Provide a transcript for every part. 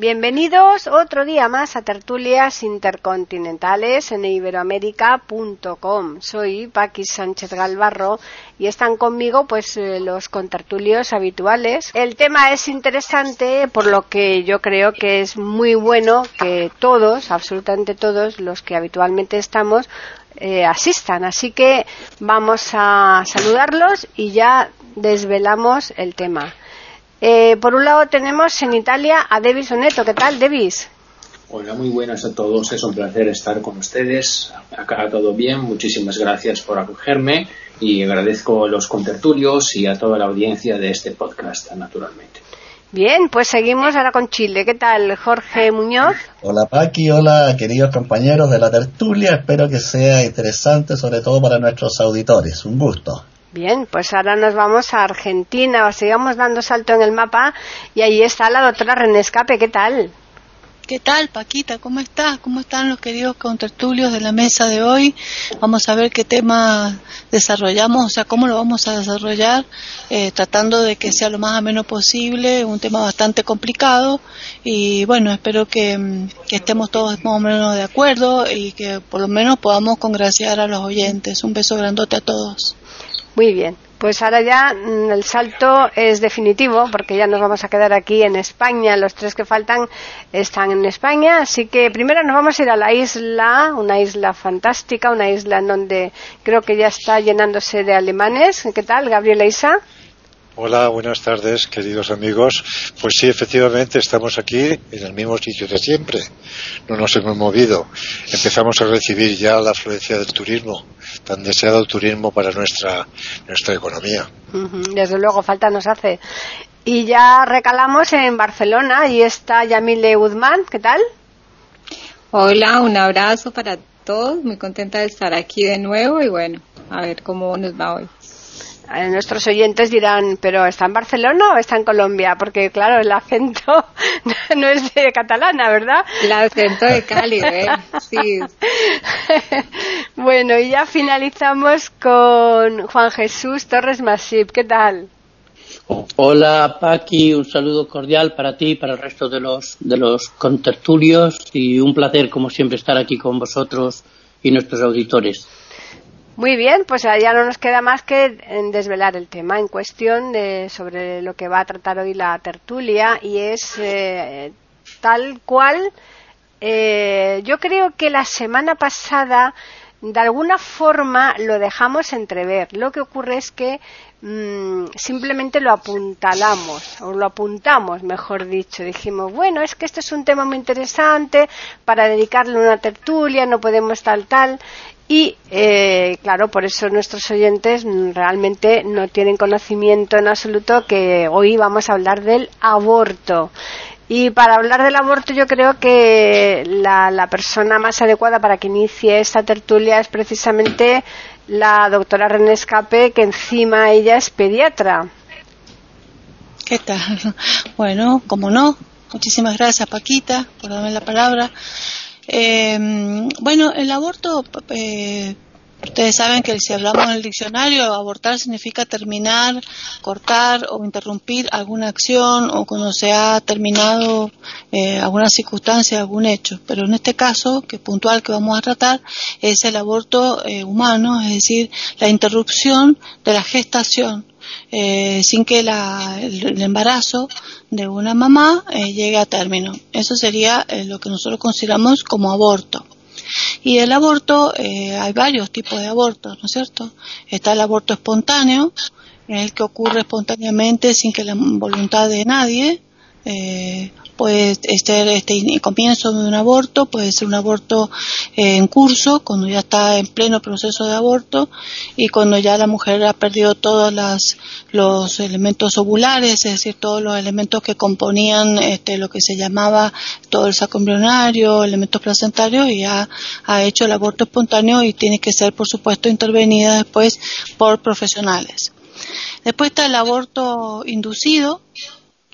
Bienvenidos otro día más a Tertulias Intercontinentales en iberoamérica.com. Soy Paqui Sánchez Galvarro y están conmigo pues eh, los contertulios habituales. El tema es interesante por lo que yo creo que es muy bueno que todos, absolutamente todos los que habitualmente estamos, eh, asistan. Así que vamos a saludarlos y ya desvelamos el tema. Eh, por un lado tenemos en Italia a Devis Oneto. ¿Qué tal, Devis? Hola, muy buenas a todos. Es un placer estar con ustedes. Acá todo bien. Muchísimas gracias por acogerme y agradezco a los contertulios y a toda la audiencia de este podcast, naturalmente. Bien, pues seguimos ahora con Chile. ¿Qué tal, Jorge Muñoz? Hola, Paqui. Hola, queridos compañeros de la tertulia. Espero que sea interesante, sobre todo para nuestros auditores. Un gusto. Bien, pues ahora nos vamos a Argentina, sigamos dando salto en el mapa y ahí está la doctora René Escape, ¿qué tal? ¿Qué tal, Paquita? ¿Cómo estás? ¿Cómo están los queridos contertulios de la mesa de hoy? Vamos a ver qué tema desarrollamos, o sea, cómo lo vamos a desarrollar, eh, tratando de que sea lo más ameno posible, un tema bastante complicado y bueno, espero que, mm, que estemos todos más o menos de acuerdo y que por lo menos podamos congraciar a los oyentes. Un beso grandote a todos. Muy bien, pues ahora ya mm, el salto es definitivo porque ya nos vamos a quedar aquí en España. Los tres que faltan están en España, así que primero nos vamos a ir a la isla, una isla fantástica, una isla en donde creo que ya está llenándose de alemanes. ¿Qué tal, Gabriela Isa? Hola, buenas tardes, queridos amigos. Pues sí, efectivamente, estamos aquí en el mismo sitio de siempre. No nos hemos movido. Empezamos a recibir ya la afluencia del turismo, tan deseado turismo para nuestra, nuestra economía. Desde luego, falta nos hace. Y ya recalamos en Barcelona y está Yamile Guzmán. ¿Qué tal? Hola, un abrazo para todos. Muy contenta de estar aquí de nuevo y bueno, a ver cómo nos va hoy. Eh, nuestros oyentes dirán, ¿pero está en Barcelona o está en Colombia? Porque, claro, el acento no es de catalana, ¿verdad? El acento de Cali, ¿eh? Sí. bueno, y ya finalizamos con Juan Jesús Torres Masip. ¿Qué tal? Hola, Paqui, un saludo cordial para ti y para el resto de los, de los contertulios y un placer, como siempre, estar aquí con vosotros y nuestros auditores. Muy bien, pues ya no nos queda más que desvelar el tema en cuestión de, sobre lo que va a tratar hoy la tertulia y es eh, tal cual. Eh, yo creo que la semana pasada de alguna forma lo dejamos entrever. Lo que ocurre es que mm, simplemente lo apuntalamos, o lo apuntamos, mejor dicho. Dijimos, bueno, es que este es un tema muy interesante para dedicarle una tertulia, no podemos tal, tal. Y, eh, claro, por eso nuestros oyentes realmente no tienen conocimiento en absoluto que hoy vamos a hablar del aborto. Y para hablar del aborto yo creo que la, persona más adecuada para que inicie esta tertulia es precisamente la doctora René Escape, que encima ella es pediatra. ¿Qué tal? Bueno, como no, muchísimas gracias Paquita por darme la palabra. Eh, bueno, el aborto, eh, ustedes saben que si hablamos en el diccionario, abortar significa terminar, cortar o interrumpir alguna acción o cuando se ha terminado eh, alguna circunstancia, algún hecho. Pero en este caso, que puntual que vamos a tratar, es el aborto eh, humano, es decir, la interrupción de la gestación eh, sin que la, el, embarazo de una mamá eh, llegue a término. Eso sería lo que nosotros consideramos como aborto. Y el aborto, eh, hay varios tipos de abortos, ¿no es cierto? Está el aborto espontáneo, en el que ocurre espontáneamente sin que la voluntad de nadie, puede ser este comienzo de un aborto, puede ser un aborto eh, en curso, cuando ya está en pleno proceso de aborto y cuando ya la mujer ha perdido todos los elementos ovulares, es decir, todos los elementos que componían este, lo que se llamaba todo el saco embrionario, elementos placentarios y ya ha hecho el aborto espontáneo y tiene que ser, por supuesto, intervenida después por profesionales. Después está el aborto inducido,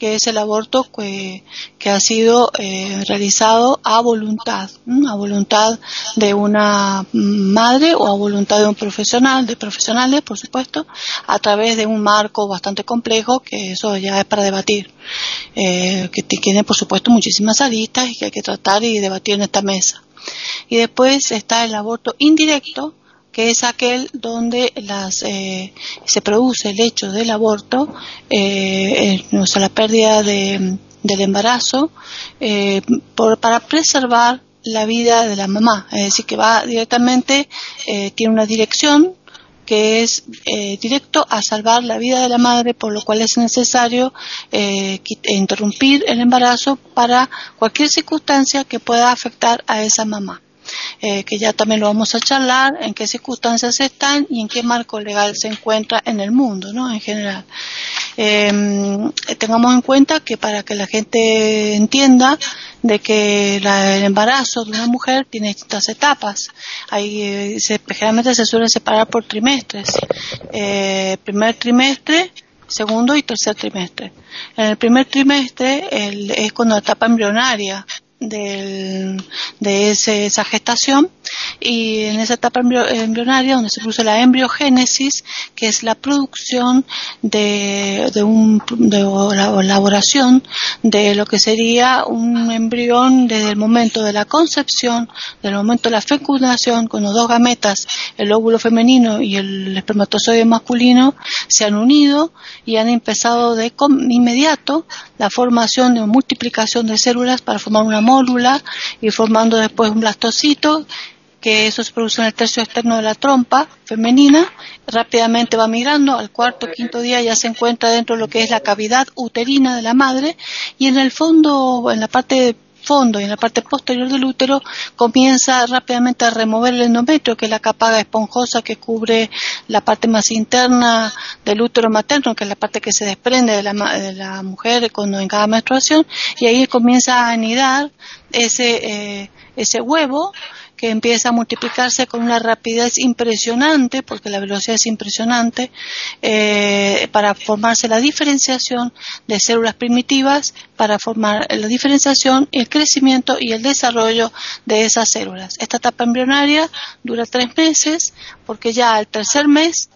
que es el aborto que, ha sido eh, realizado a voluntad, a voluntad de una madre o a voluntad de un profesional, de profesionales, por supuesto, a través de un marco bastante complejo, que eso ya es para debatir, eh, que tiene, por supuesto, muchísimas aristas y que hay que tratar y debatir en esta mesa. Y después está el aborto indirecto, que es aquel donde las, eh, se produce el hecho del aborto, eh, eh o sea, la pérdida de, del embarazo, eh, por, para preservar la vida de la mamá. Es decir, que va directamente, tiene una dirección que es directo a salvar la vida de la madre, por lo cual es necesario interrumpir el embarazo para cualquier circunstancia que pueda afectar a esa mamá. Eh, que ya también lo vamos a charlar, en qué circunstancias están y en qué marco legal se encuentra en el mundo, ¿no? En general. Em, tengamos en cuenta que para que la gente entienda de que el embarazo de una mujer tiene distintas etapas. Ahí eh, generalmente se suele separar por trimestres. Eh, primer trimestre, segundo y tercer trimestre. En el primer trimestre es cuando la etapa embrionaria del, de ese, esa gestación. Y en esa etapa embrionaria donde se produce la embriogénesis, que es la producción de, de, un, de la elaboración de lo que sería un embrión desde el momento de la concepción, del momento de la fecundación, cuando dos gametas, el óvulo femenino y el espermatozoide masculino, se han unido y han empezado de inmediato la formación de multiplicación de células para formar una y formando después un blastocito que eso se produce en el tercio externo de la trompa femenina, rápidamente va migrando, al cuarto, quinto día ya se encuentra dentro de lo que es la cavidad uterina de la madre. Y en el fondo, en la parte fondo y en la parte posterior del útero comienza rápidamente a remover el endometrio, que es la capa esponjosa que cubre la parte más interna del útero materno, que es la parte que se desprende de la, de la mujer cuando en cada menstruación, y ahí comienza a anidar ese, eh, ese huevo que empieza a multiplicarse con una rapidez impresionante, porque la velocidad es impresionante, eh, para formarse la diferenciación de células primitivas, para formar la diferenciación, el crecimiento y el desarrollo de esas células. Esta etapa embrionaria dura tres meses, porque ya al tercer mes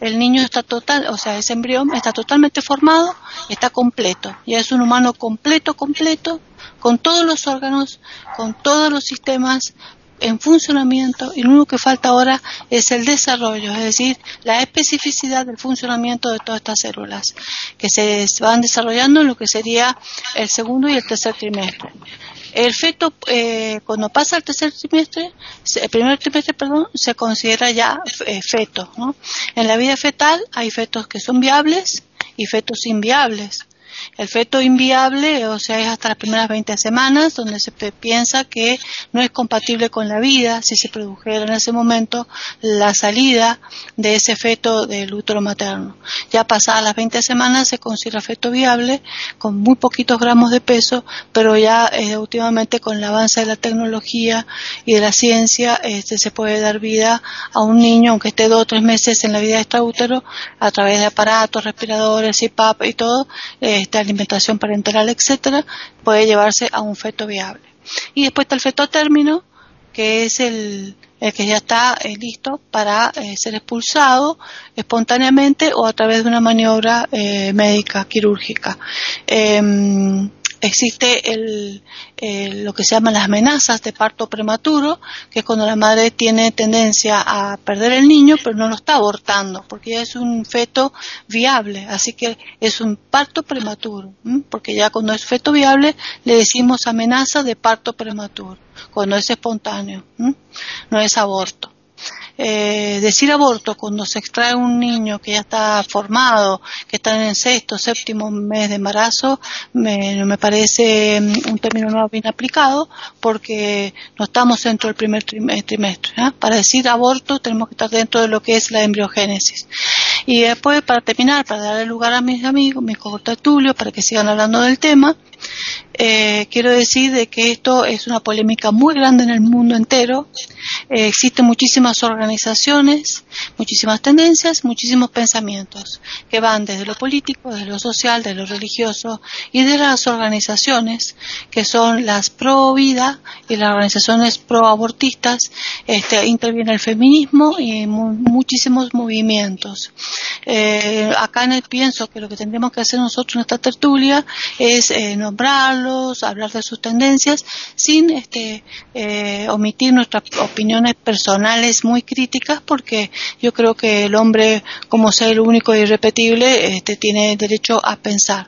el niño está total, o sea, ese embrión está totalmente formado, está completo, ya es un humano completo, completo, con todos los órganos, con todos los sistemas en funcionamiento y lo único que falta ahora es el desarrollo, es decir, la especificidad del funcionamiento de todas estas células que se van desarrollando en lo que sería el segundo y el tercer trimestre. El feto, eh, cuando pasa el tercer trimestre, el primer trimestre, perdón, se considera ya eh, feto. En la vida fetal hay fetos que son viables y fetos inviables. El feto inviable, o sea, es hasta las primeras 20 semanas, donde se piensa que no es compatible con la vida si se produjera en ese momento la salida de ese feto del útero materno. Ya pasadas las 20 semanas se considera feto viable, con muy poquitos gramos de peso, pero ya eh, últimamente con el avance de la tecnología y de la ciencia este, se puede dar vida a un niño, aunque esté dos o tres meses en la vida de útero, a través de aparatos, respiradores, CPAP y todo, alimentación parenteral, etcétera, puede llevarse a un feto viable. Y después está el feto término, que es el, que ya está eh, listo para eh, ser expulsado espontáneamente o a través de una maniobra eh, médica quirúrgica. Existe el, lo que se llaman las amenazas de parto prematuro, que es cuando la madre tiene tendencia a perder el niño, pero no lo está abortando, porque ya es un feto viable, así que es un parto prematuro, porque ya cuando es feto viable le decimos amenaza de parto prematuro, cuando es espontáneo, no es aborto. Eh, decir aborto cuando se extrae un niño que ya está formado, que está en el sexto, séptimo mes de embarazo, me, me parece mm, un término no bien aplicado porque no estamos dentro del primer trimestre. ¿eh? Para decir aborto tenemos que estar dentro de lo que es la embriogénesis. Y después, para terminar, para darle lugar a mis amigos, mis Tulio, para que sigan hablando del tema, eh, quiero decir de que esto es una polémica muy grande en el mundo entero. Eh, existen muchísimas organizaciones, muchísimas tendencias, muchísimos pensamientos que van desde lo político, desde lo social, de lo religioso y de las organizaciones que son las pro vida y las organizaciones pro abortistas. Este, interviene el feminismo y muchísimos movimientos. Eh, acá pienso que lo que tendríamos que hacer nosotros en esta tertulia es eh, nombrarlos, hablar de sus tendencias, sin este, eh, omitir nuestras opiniones personales muy críticas, porque yo creo que el hombre, como ser único e irrepetible, este, tiene derecho a pensar.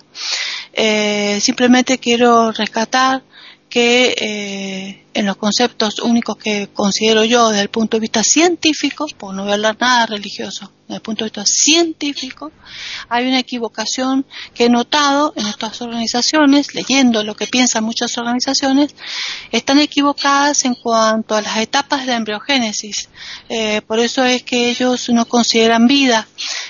simplemente quiero rescatar que eh, en los conceptos únicos que considero yo desde el punto de vista científico, pues no hablar nada religioso, desde el punto de vista científico, hay una equivocación que he notado en estas organizaciones, leyendo lo que piensan muchas organizaciones, están equivocadas en cuanto a las etapas de la embriogénesis. Eh, por eso es que ellos no consideran vida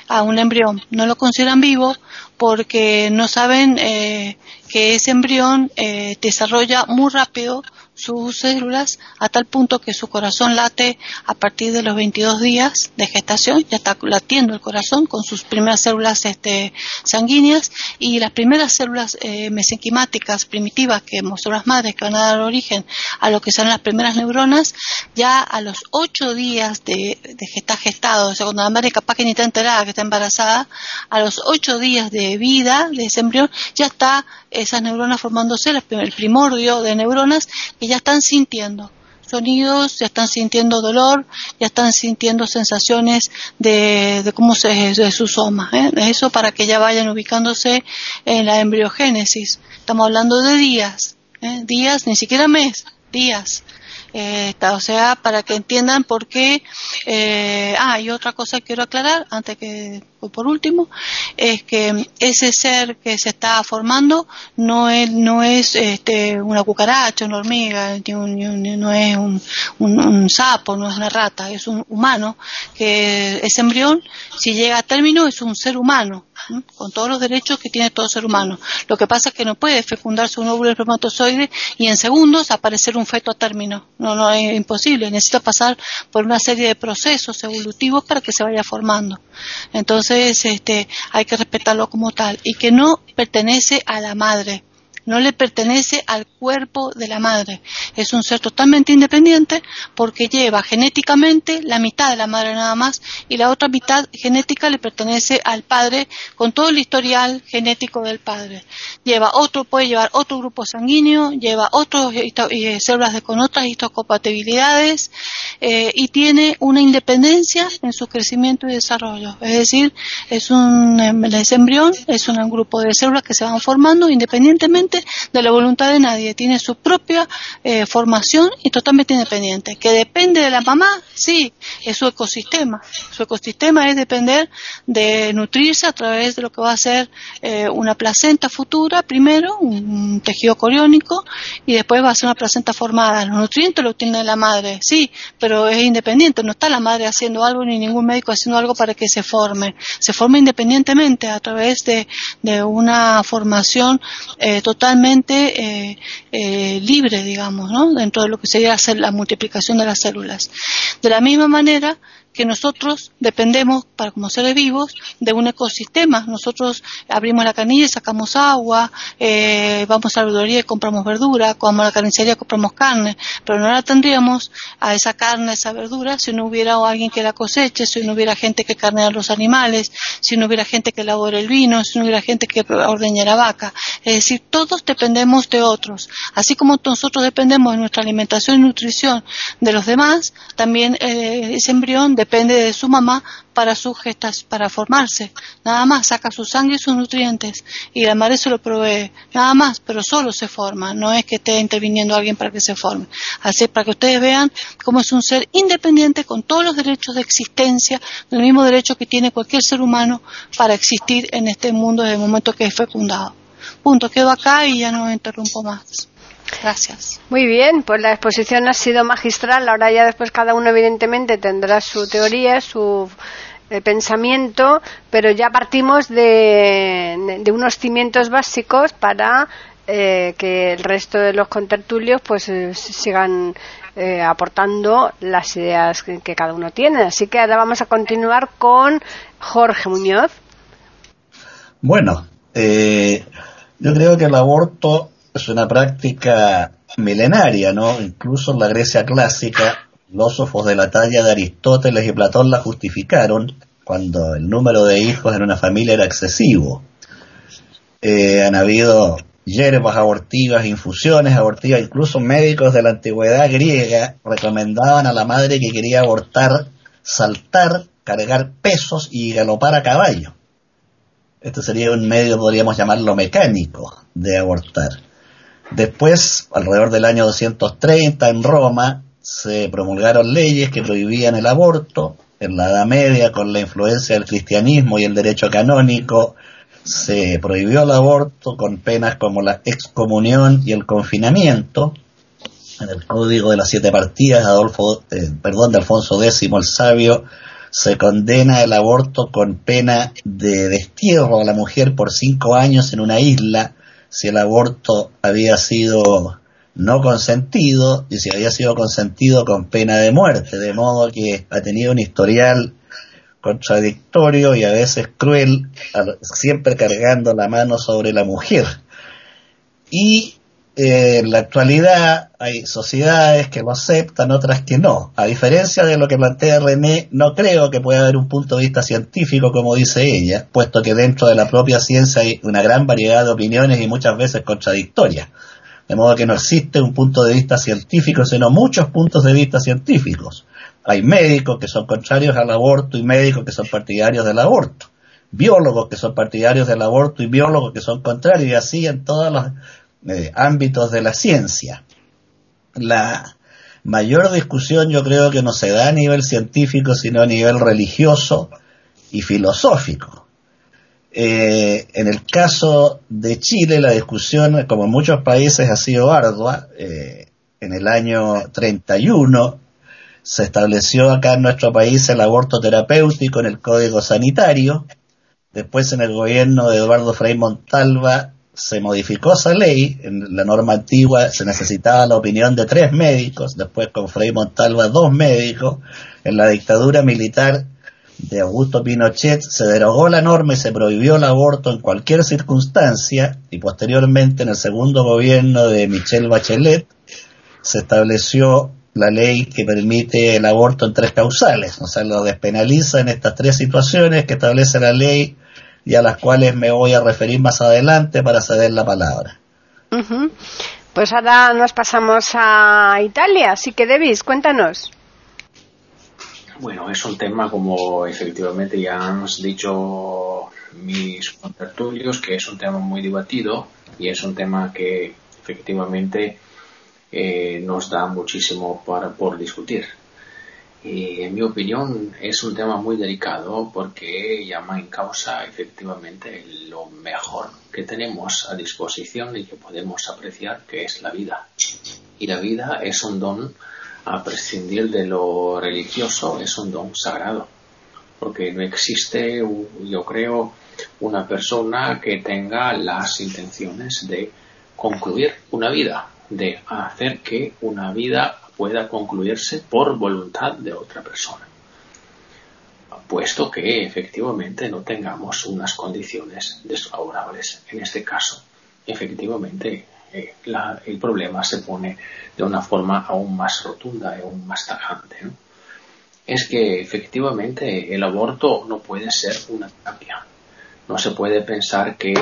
a un embrión, no lo consideran vivo porque no saben eh, que ese embrión eh, desarrolla muy rápido sus células a tal punto que su corazón late a partir de los 22 días de gestación, ya está latiendo el corazón con sus primeras células este, sanguíneas y las primeras células eh, mesenquimáticas primitivas que son las madres que van a dar origen a lo que son las primeras neuronas, ya a los 8 días de, de estar gestado, o sea, cuando la madre capaz que ni está enterada que está embarazada, a los 8 días de vida de ese embrión ya está esas neuronas formándose, el primordio de neuronas que ya están sintiendo sonidos, ya están sintiendo dolor, ya están sintiendo sensaciones de, de cómo se de su soma. ¿eh? Eso para que ya vayan ubicándose en la embriogénesis. Estamos hablando de días, ¿eh? días, ni siquiera mes, días. Eh, o sea, para que entiendan por qué. Ah, y otra cosa que quiero aclarar, antes que por último, es que ese ser que se está formando no es, no es este, una cucaracha, una hormiga, no es un, un, sapo, no es una rata, es un humano, que ese embrión, si llega a término, es un ser humano con todos los derechos que tiene todo ser humano. Lo que pasa es que no puede fecundarse un óvulo espermatozoide y en segundos aparecer un feto a término. No, no es imposible. Necesita pasar por una serie de procesos evolutivos para que se vaya formando. Entonces, este, hay que respetarlo como tal. Y que no pertenece a la madre no le pertenece al cuerpo de la madre. Es un ser totalmente independiente porque lleva genéticamente la mitad de la madre nada más y la otra mitad genética le pertenece al padre con todo el historial genético del padre. Lleva otro, puede llevar otro grupo sanguíneo, lleva otras eh, células con otras histocompatibilidades eh, y tiene una independencia en su crecimiento y desarrollo. Es decir, es un embrión, es un grupo de células que se van formando independientemente de la voluntad de nadie, tiene su propia eh, formación y totalmente independiente. Que depende de la mamá, sí, es su ecosistema. Su ecosistema es depender de nutrirse a través de lo que va a ser eh, una placenta futura, primero, un tejido coriónico, y después va a ser una placenta formada. Los nutrientes los tiene la madre, sí, pero es independiente, no está la madre haciendo algo ni ningún médico haciendo algo para que se forme. Se forma independientemente a través de, una formación eh, total totalmente eh, eh, libre, digamos, ¿no? dentro de lo que sería hacer la multiplicación de las células. De la misma manera, que nosotros dependemos, para como seres vivos, de un ecosistema. Nosotros abrimos la canilla y sacamos agua, eh, vamos a la verdulería y compramos verdura, vamos a la carnicería compramos carne, pero no la tendríamos a esa carne, a esa verdura, si no hubiera alguien que la coseche, si no hubiera gente que carnea los animales, si no hubiera gente que elabore el vino, si no hubiera gente que ordeñe la vaca. Es decir, todos dependemos de otros. Así como nosotros dependemos de nuestra alimentación y nutrición de los demás, también eh, ese embrión depende depende de su mamá para sus gestas, para formarse. Nada más, saca su sangre y sus nutrientes y la madre se lo provee. Nada más, pero solo se forma. No es que esté interviniendo alguien para que se forme. Así para que ustedes vean cómo es un ser independiente con todos los derechos de existencia, el mismo derecho que tiene cualquier ser humano para existir en este mundo desde el momento que es fecundado. Punto, quedo acá y ya no interrumpo más. Gracias. Muy bien, pues la exposición ha sido magistral. Ahora ya después cada uno evidentemente tendrá su teoría, su eh, pensamiento, pero ya partimos de, unos cimientos básicos para eh, que el resto de los contertulios pues eh, sigan aportando las ideas que, que, cada uno tiene. Así que ahora vamos a continuar con Jorge Muñoz. Bueno, yo creo que el aborto es una práctica milenaria, ¿no? Incluso en la Grecia clásica, filósofos de la talla de Aristóteles y Platón la justificaron cuando el número de hijos en una familia era excesivo. Eh, han habido hierbas abortivas, infusiones abortivas, incluso médicos de la antigüedad griega recomendaban a la madre que quería abortar saltar, cargar pesos y galopar a caballo. Este sería un medio, podríamos llamarlo mecánico, de abortar. Después, alrededor del año 230, en Roma, se promulgaron leyes que prohibían el aborto. En la Edad Media, con la influencia del cristianismo y el derecho canónico, se prohibió el aborto con penas como la excomunión y el confinamiento. En el Código de las Siete Partidas, Adolfo, eh, perdón, de Alfonso X el Sabio, se condena el aborto con pena de destierro a la mujer por cinco años en una isla si el aborto había sido no consentido y si había sido consentido con pena de muerte, de modo que ha tenido un historial contradictorio y a veces cruel, siempre cargando la mano sobre la mujer. Y eh, en la actualidad hay sociedades que lo aceptan, otras que no. A diferencia de lo que plantea René, no creo que pueda haber un punto de vista científico, como dice ella, puesto que dentro de la propia ciencia hay una gran variedad de opiniones y muchas veces contradictorias. De modo que no existe un punto de vista científico, sino muchos puntos de vista científicos. Hay médicos que son contrarios al aborto y médicos que son partidarios del aborto. Biólogos que son partidarios del aborto y biólogos que son contrarios, y así en todas las eh, ámbitos de la ciencia. La mayor discusión yo creo que no se da a nivel científico, sino a nivel religioso y filosófico. Eh, en el caso de Chile, la discusión, como en muchos países, ha sido ardua. Eh, en el año 31 se estableció acá en nuestro país el aborto terapéutico en el Código Sanitario. Después, en el gobierno de Eduardo Frei Montalva, se modificó esa ley, en la norma antigua se necesitaba la opinión de tres médicos, después con Frei Montalva dos médicos, en la dictadura militar de Augusto Pinochet se derogó la norma y se prohibió el aborto en cualquier circunstancia y posteriormente en el segundo gobierno de Michelle Bachelet se estableció la ley que permite el aborto en tres causales, o sea, lo despenaliza en estas tres situaciones que establece la ley y a las cuales me voy a referir más adelante para ceder la palabra. Pues ahora nos pasamos a Italia, así que Davis, cuéntanos. Bueno, es un tema como efectivamente ya han dicho mis contertulios, que es un tema muy debatido y es un tema que efectivamente eh, nos da muchísimo para, por discutir. Y en mi opinión es un tema muy delicado porque llama en causa efectivamente lo mejor que tenemos a disposición y que podemos apreciar que es la vida. Y la vida es un don a prescindir de lo religioso, es un don sagrado. Porque no existe, yo creo, una persona que tenga las intenciones de concluir una vida, de hacer que una vida pueda concluirse por voluntad de otra persona, puesto que efectivamente no tengamos unas condiciones desfavorables. En este caso, efectivamente, eh, el problema se pone de una forma aún más rotunda y aún más tajante. Es que efectivamente el aborto no puede ser una terapia. No se puede pensar que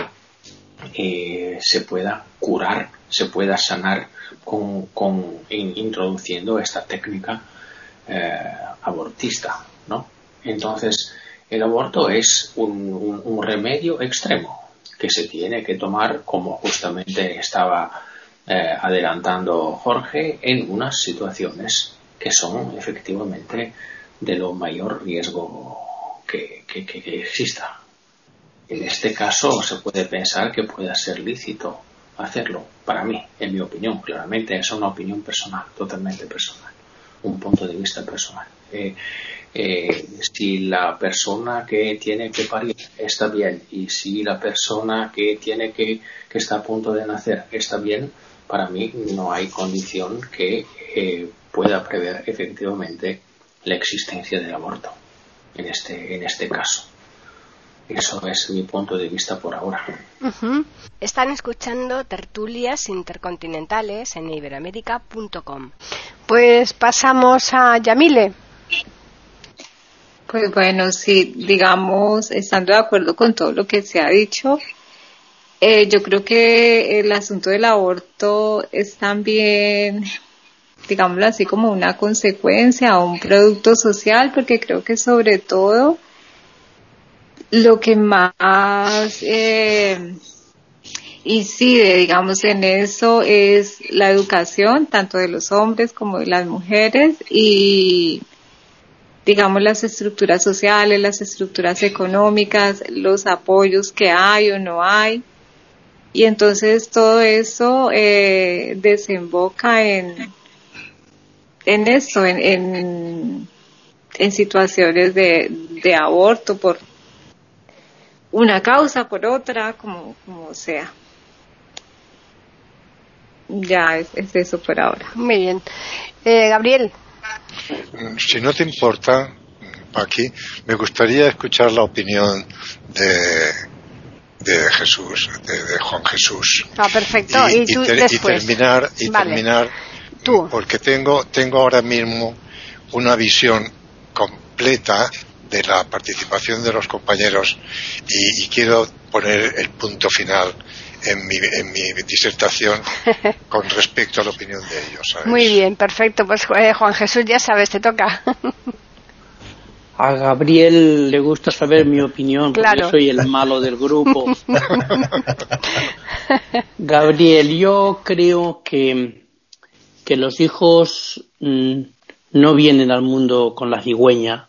eh, se pueda curar, se pueda sanar con, introduciendo esta técnica eh, abortista. ¿no? Entonces, el aborto es un, remedio extremo que se tiene que tomar, como justamente estaba eh, adelantando Jorge, en unas situaciones que son efectivamente de lo mayor riesgo que, exista. En este caso se puede pensar que pueda ser lícito hacerlo, para mí, en mi opinión, claramente es una opinión personal, totalmente personal, un punto de vista personal. Eh, eh, si la persona que tiene que parir está bien y si la persona que tiene que, está a punto de nacer está bien, para mí no hay condición que eh, pueda prever efectivamente la existencia del aborto en este, en este caso. Eso es mi punto de vista por ahora. Están escuchando tertulias intercontinentales en iberamérica.com. Pues pasamos a Yamile. Pues bueno, sí, digamos, estando de acuerdo con todo lo que se ha dicho, eh, yo creo que el asunto del aborto es también digámoslo así, como una consecuencia o un producto social, porque creo que sobre todo lo que más eh, incide, digamos, en eso es la educación, tanto de los hombres como de las mujeres, y digamos las estructuras sociales, las estructuras económicas, los apoyos que hay o no hay. Y entonces todo eso eh, desemboca en, en eso, en, en, situaciones de, de, aborto por una causa, por otra, como, como sea. Ya es, eso por ahora. Muy bien. Eh, Gabriel. Si no te importa, aquí, me gustaría escuchar la opinión de, de Jesús, de, Juan Jesús. Ah, perfecto. Y, terminar, y terminar porque tengo, tengo ahora mismo una visión completa de la participación de los compañeros y, quiero poner el punto final en mi, en mi disertación con respecto a la opinión de ellos. Muy bien, perfecto. Pues eh, Juan Jesús, ya sabes, te toca. A Gabriel le gusta saber mi opinión, porque yo soy el malo del grupo. Gabriel, yo creo que que los hijos mm, no vienen al mundo con la cigüeña,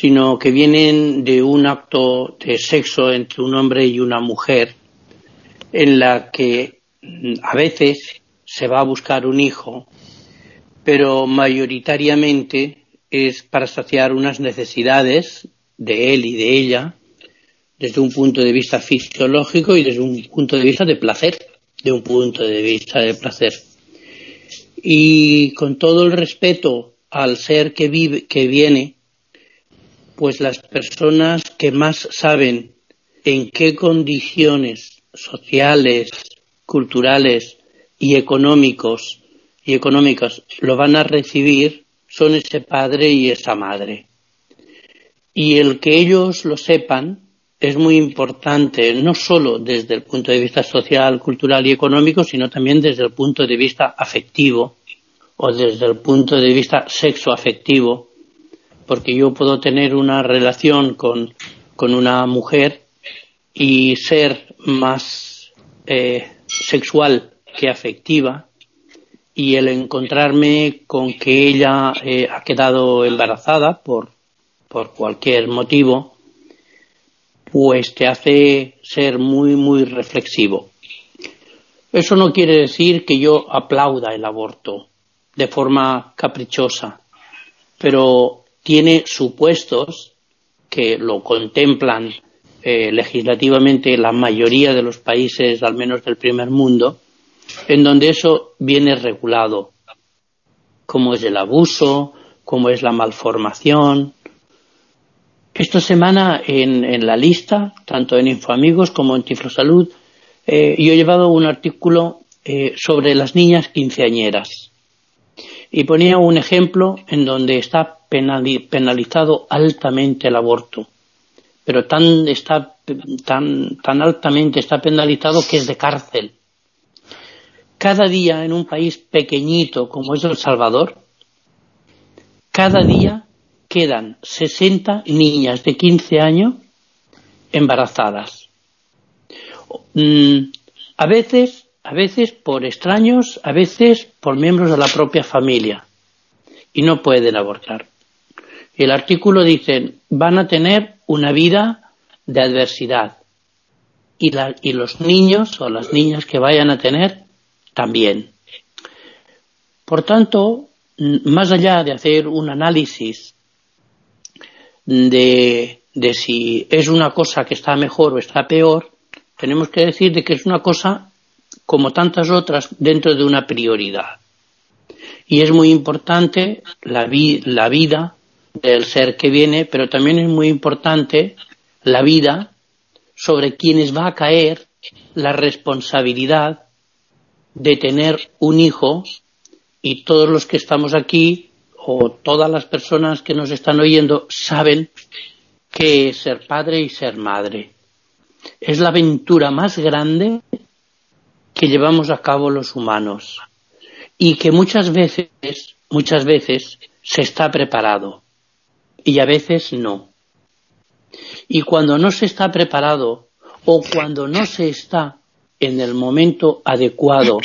sino que vienen de un acto de sexo entre un hombre y una mujer, en la que mm, a veces se va a buscar un hijo, pero mayoritariamente es para saciar unas necesidades de él y de ella desde un punto de vista fisiológico y desde un punto de vista de placer, de un punto de vista de placer. Y con todo el respeto al ser que vive, que viene, pues las personas que más saben en qué condiciones sociales, culturales y económicos y económicas lo van a recibir son ese padre y esa madre. Y el que ellos lo sepan es muy importante, no solo desde el punto de vista social, cultural y económico, sino también desde el punto de vista afectivo o desde el punto de vista sexoafectivo, porque yo puedo tener una relación con, una mujer y ser más eh, sexual que afectiva y el encontrarme con que ella eh, ha quedado embarazada por, por cualquier motivo pues te hace ser muy, muy reflexivo. Eso no quiere decir que yo aplauda el aborto de forma caprichosa, pero tiene supuestos que lo contemplan eh, legislativamente la mayoría de los países, al menos del primer mundo, en donde eso viene regulado, como es el abuso, como es la malformación, esta semana en, la lista, tanto en InfoAmigos como en Tiflosalud, eh, yo he llevado un artículo eh, sobre las niñas quinceañeras. Y ponía un ejemplo en donde está penalizado altamente el aborto. Pero tan, está, tan, tan altamente está penalizado que es de cárcel. Cada día en un país pequeñito como es El Salvador, cada día quedan 60 niñas de 15 años embarazadas. Mm, a veces, a veces por extraños, a veces por miembros de la propia familia y no pueden abortar. El artículo dice, van a tener una vida de adversidad y, los niños o las niñas que vayan a tener también. Por tanto, más allá de hacer un análisis de, si es una cosa que está mejor o está peor, tenemos que decir de que es una cosa como tantas otras dentro de una prioridad. Y es muy importante la vida del ser que viene, pero también es muy importante la vida sobre quienes va a caer la responsabilidad de tener un hijo y todos los que estamos aquí o todas las personas que nos están oyendo saben que ser padre y ser madre es la aventura más grande que llevamos a cabo los humanos y que muchas veces, muchas veces se está preparado y a veces no. Y cuando no se está preparado o cuando no se está en el momento adecuado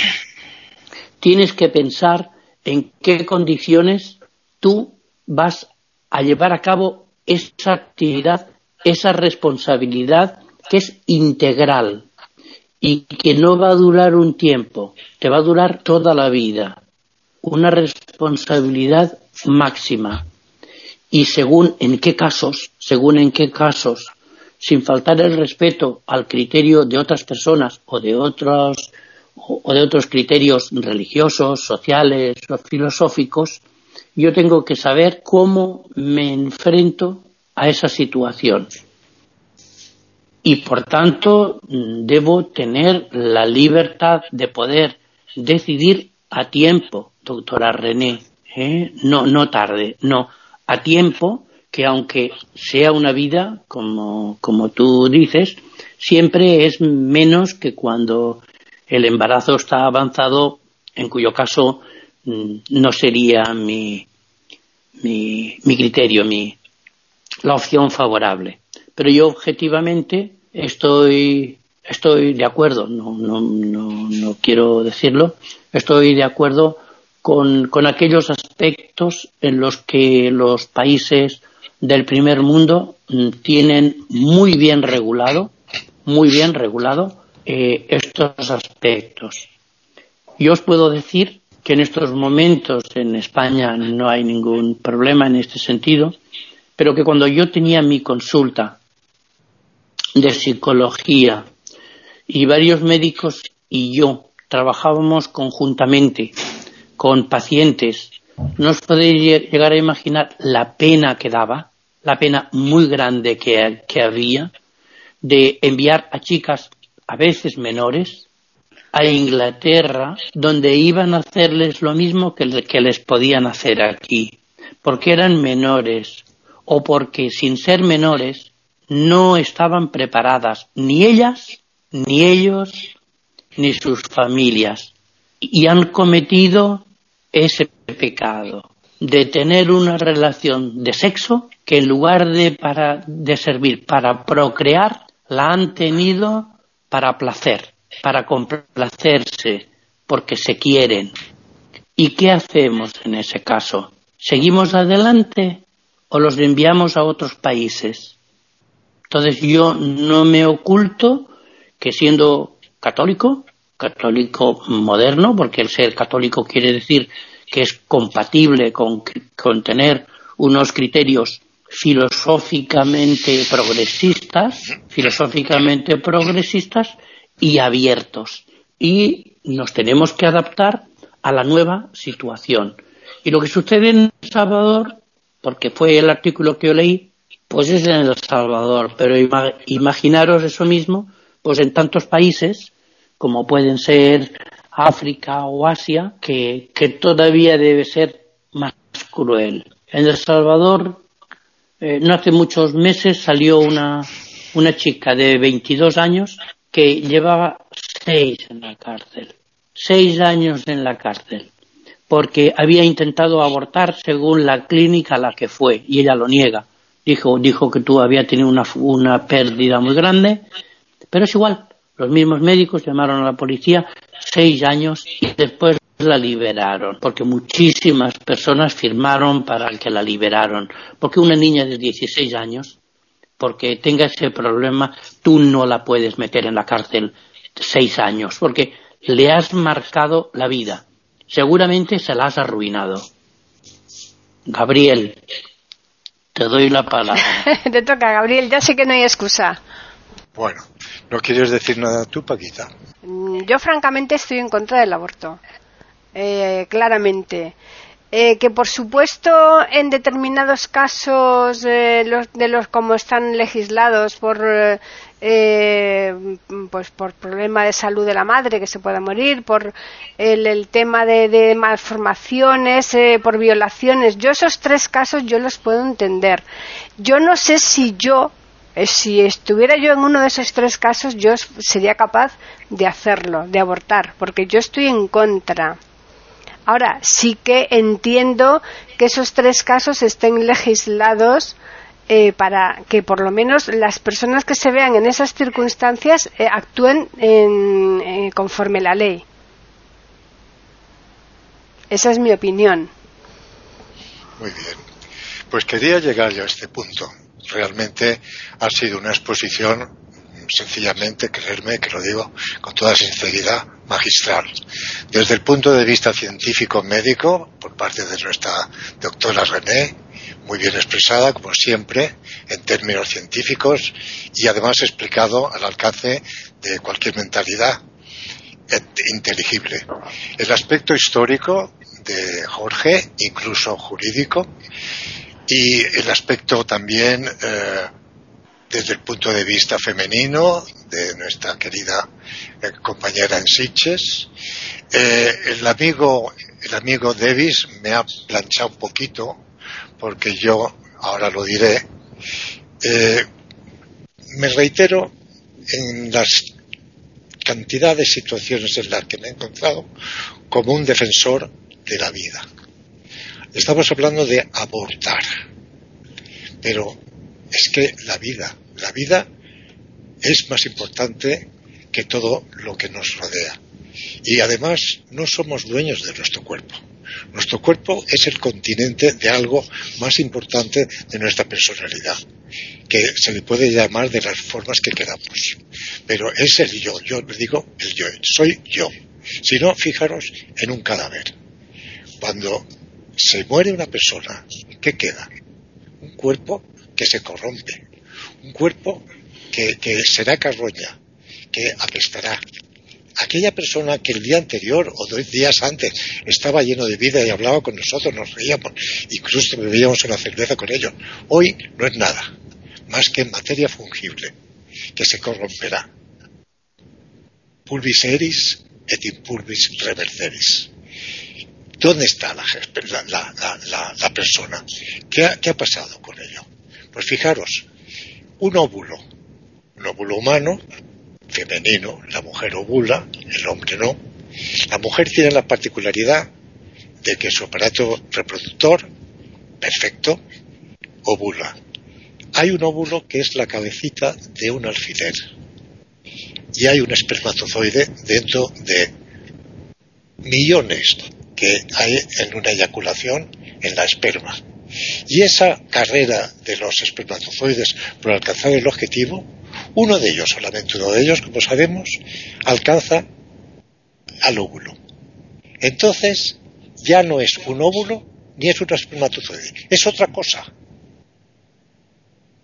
tienes que pensar en qué condiciones tú vas a llevar a cabo esa actividad, esa responsabilidad que es integral y que no va a durar un tiempo, te va a durar toda la vida. Una responsabilidad máxima. Y según en qué casos, según en qué casos, sin faltar el respeto al criterio de otras personas o de otros o de otros criterios religiosos, sociales o filosóficos, yo tengo que saber cómo me enfrento a esa situación. Y por tanto debo tener la libertad de poder decidir a tiempo, doctora René, ¿eh? no, no tarde, no, a tiempo que aunque sea una vida, como, como tú dices, siempre es menos que cuando el embarazo está avanzado, en cuyo caso mm, no sería mi, mi, criterio, mi, la opción favorable. Pero yo objetivamente estoy, estoy de acuerdo, no, no, no, no quiero decirlo, estoy de acuerdo con, con aquellos aspectos en los que los países del primer mundo mm, tienen muy bien regulado, muy bien regulado eh, estos aspectos. Yo os puedo decir que en estos momentos en España no hay ningún problema en este sentido, pero que cuando yo tenía mi consulta de psicología y varios médicos y yo trabajábamos conjuntamente con pacientes, no os podéis llegar a imaginar la pena que daba, la pena muy grande que, había de enviar a chicas a veces menores, a Inglaterra, donde iban a hacerles lo mismo que, les podían hacer aquí, porque eran menores o porque sin ser menores no estaban preparadas ni ellas, ni ellos, ni sus familias, y han cometido ese pecado de tener una relación de sexo que en lugar de, para, de servir para procrear, la han tenido para placer, para complacerse, porque se quieren. ¿Y qué hacemos en ese caso? ¿Seguimos adelante o los enviamos a otros países? Entonces yo no me oculto que siendo católico, católico moderno, porque el ser católico quiere decir que es compatible con, con tener unos criterios filosóficamente progresistas, filosóficamente progresistas y abiertos. Y nos tenemos que adaptar a la nueva situación. Y lo que sucede en El Salvador, porque fue el artículo que yo leí, pues es en El Salvador, pero imaginaros eso mismo, pues en tantos países como pueden ser África o Asia, que, que todavía debe ser más cruel. En El Salvador eh, no hace muchos meses salió una, una chica de 22 años que llevaba seis en la cárcel. Seis años en la cárcel. porque había intentado abortar según la clínica a la que fue y ella lo niega. Dijo, dijo que tú había tenido una, una pérdida muy grande, pero es igual. Los mismos médicos llamaron a la policía seis años y después la liberaron, porque muchísimas personas firmaron para que la liberaron, porque una niña de 16 años, porque tenga ese problema, tú no la puedes meter en la cárcel seis años, porque le has marcado la vida. Seguramente se la has arruinado. Gabriel, te doy la palabra. te toca, Gabriel, ya sé que no hay excusa. Bueno, ¿no quieres decir nada tú, Paquita? Mm, yo francamente estoy en contra del aborto. Eh, claramente. Eh, que por supuesto en determinados casos eh, los, de los como están legislados por pues por problema de salud de la madre que se pueda morir por el, tema de, de malformaciones por violaciones yo esos tres casos yo los puedo entender yo no sé si yo si estuviera yo en uno de esos tres casos yo sería capaz de hacerlo de abortar porque yo estoy en contra Ahora, sí que entiendo que esos tres casos estén legislados eh, para que por lo menos las personas que se vean en esas circunstancias eh, actúen en, eh, conforme la ley. Esa es mi opinión. Muy bien. Pues quería llegar yo a este punto. Realmente ha sido una exposición sencillamente, creerme que lo digo con toda sinceridad, magistral. Desde el punto de vista científico médico, por parte de nuestra doctora René, muy bien expresada, como siempre, en términos científicos y además explicado al alcance de cualquier mentalidad inteligible. El aspecto histórico de Jorge, incluso jurídico, y el aspecto también eh, desde el punto de vista femenino de nuestra querida eh, compañera en Sitges. Eh, el amigo el amigo Davis me ha planchado un poquito porque yo ahora lo diré. Me reitero en las cantidad de situaciones en las que me he encontrado como un defensor de la vida. Estamos hablando de abortar, pero es que la vida la vida es más importante que todo lo que nos rodea. Y además no somos dueños de nuestro cuerpo. Nuestro cuerpo es el continente de algo más importante de nuestra personalidad, que se le puede llamar de las formas que queramos. Pero es el yo, yo le digo el yo, soy yo. Si no, fijaros en un cadáver. Cuando se muere una persona, ¿qué queda? Un cuerpo que se corrompe, un cuerpo que, será carroña, que apestará. Aquella persona que el día anterior o dos días antes estaba lleno de vida y hablaba con nosotros, nos reíamos, incluso bebíamos una cerveza con ellos, hoy no es nada más que materia fungible que se corromperá. Pulvis eris et impulvis reverseris. ¿Dónde está la, persona? ¿Qué ha pasado con ello? Pues fijaros, un óvulo, un óvulo humano, femenino, la mujer ovula, el hombre no. La mujer tiene la particularidad de que su aparato reproductor, perfecto, ovula. Hay un óvulo que es la cabecita de un alfiler y hay un espermatozoide dentro de millones que hay en una eyaculación en la esperma. Y esa carrera de los espermatozoides por alcanzar el objetivo, uno de ellos, solamente uno de ellos, como sabemos, alcanza al óvulo. Entonces, ya no es un óvulo ni es un espermatozoide, es otra cosa.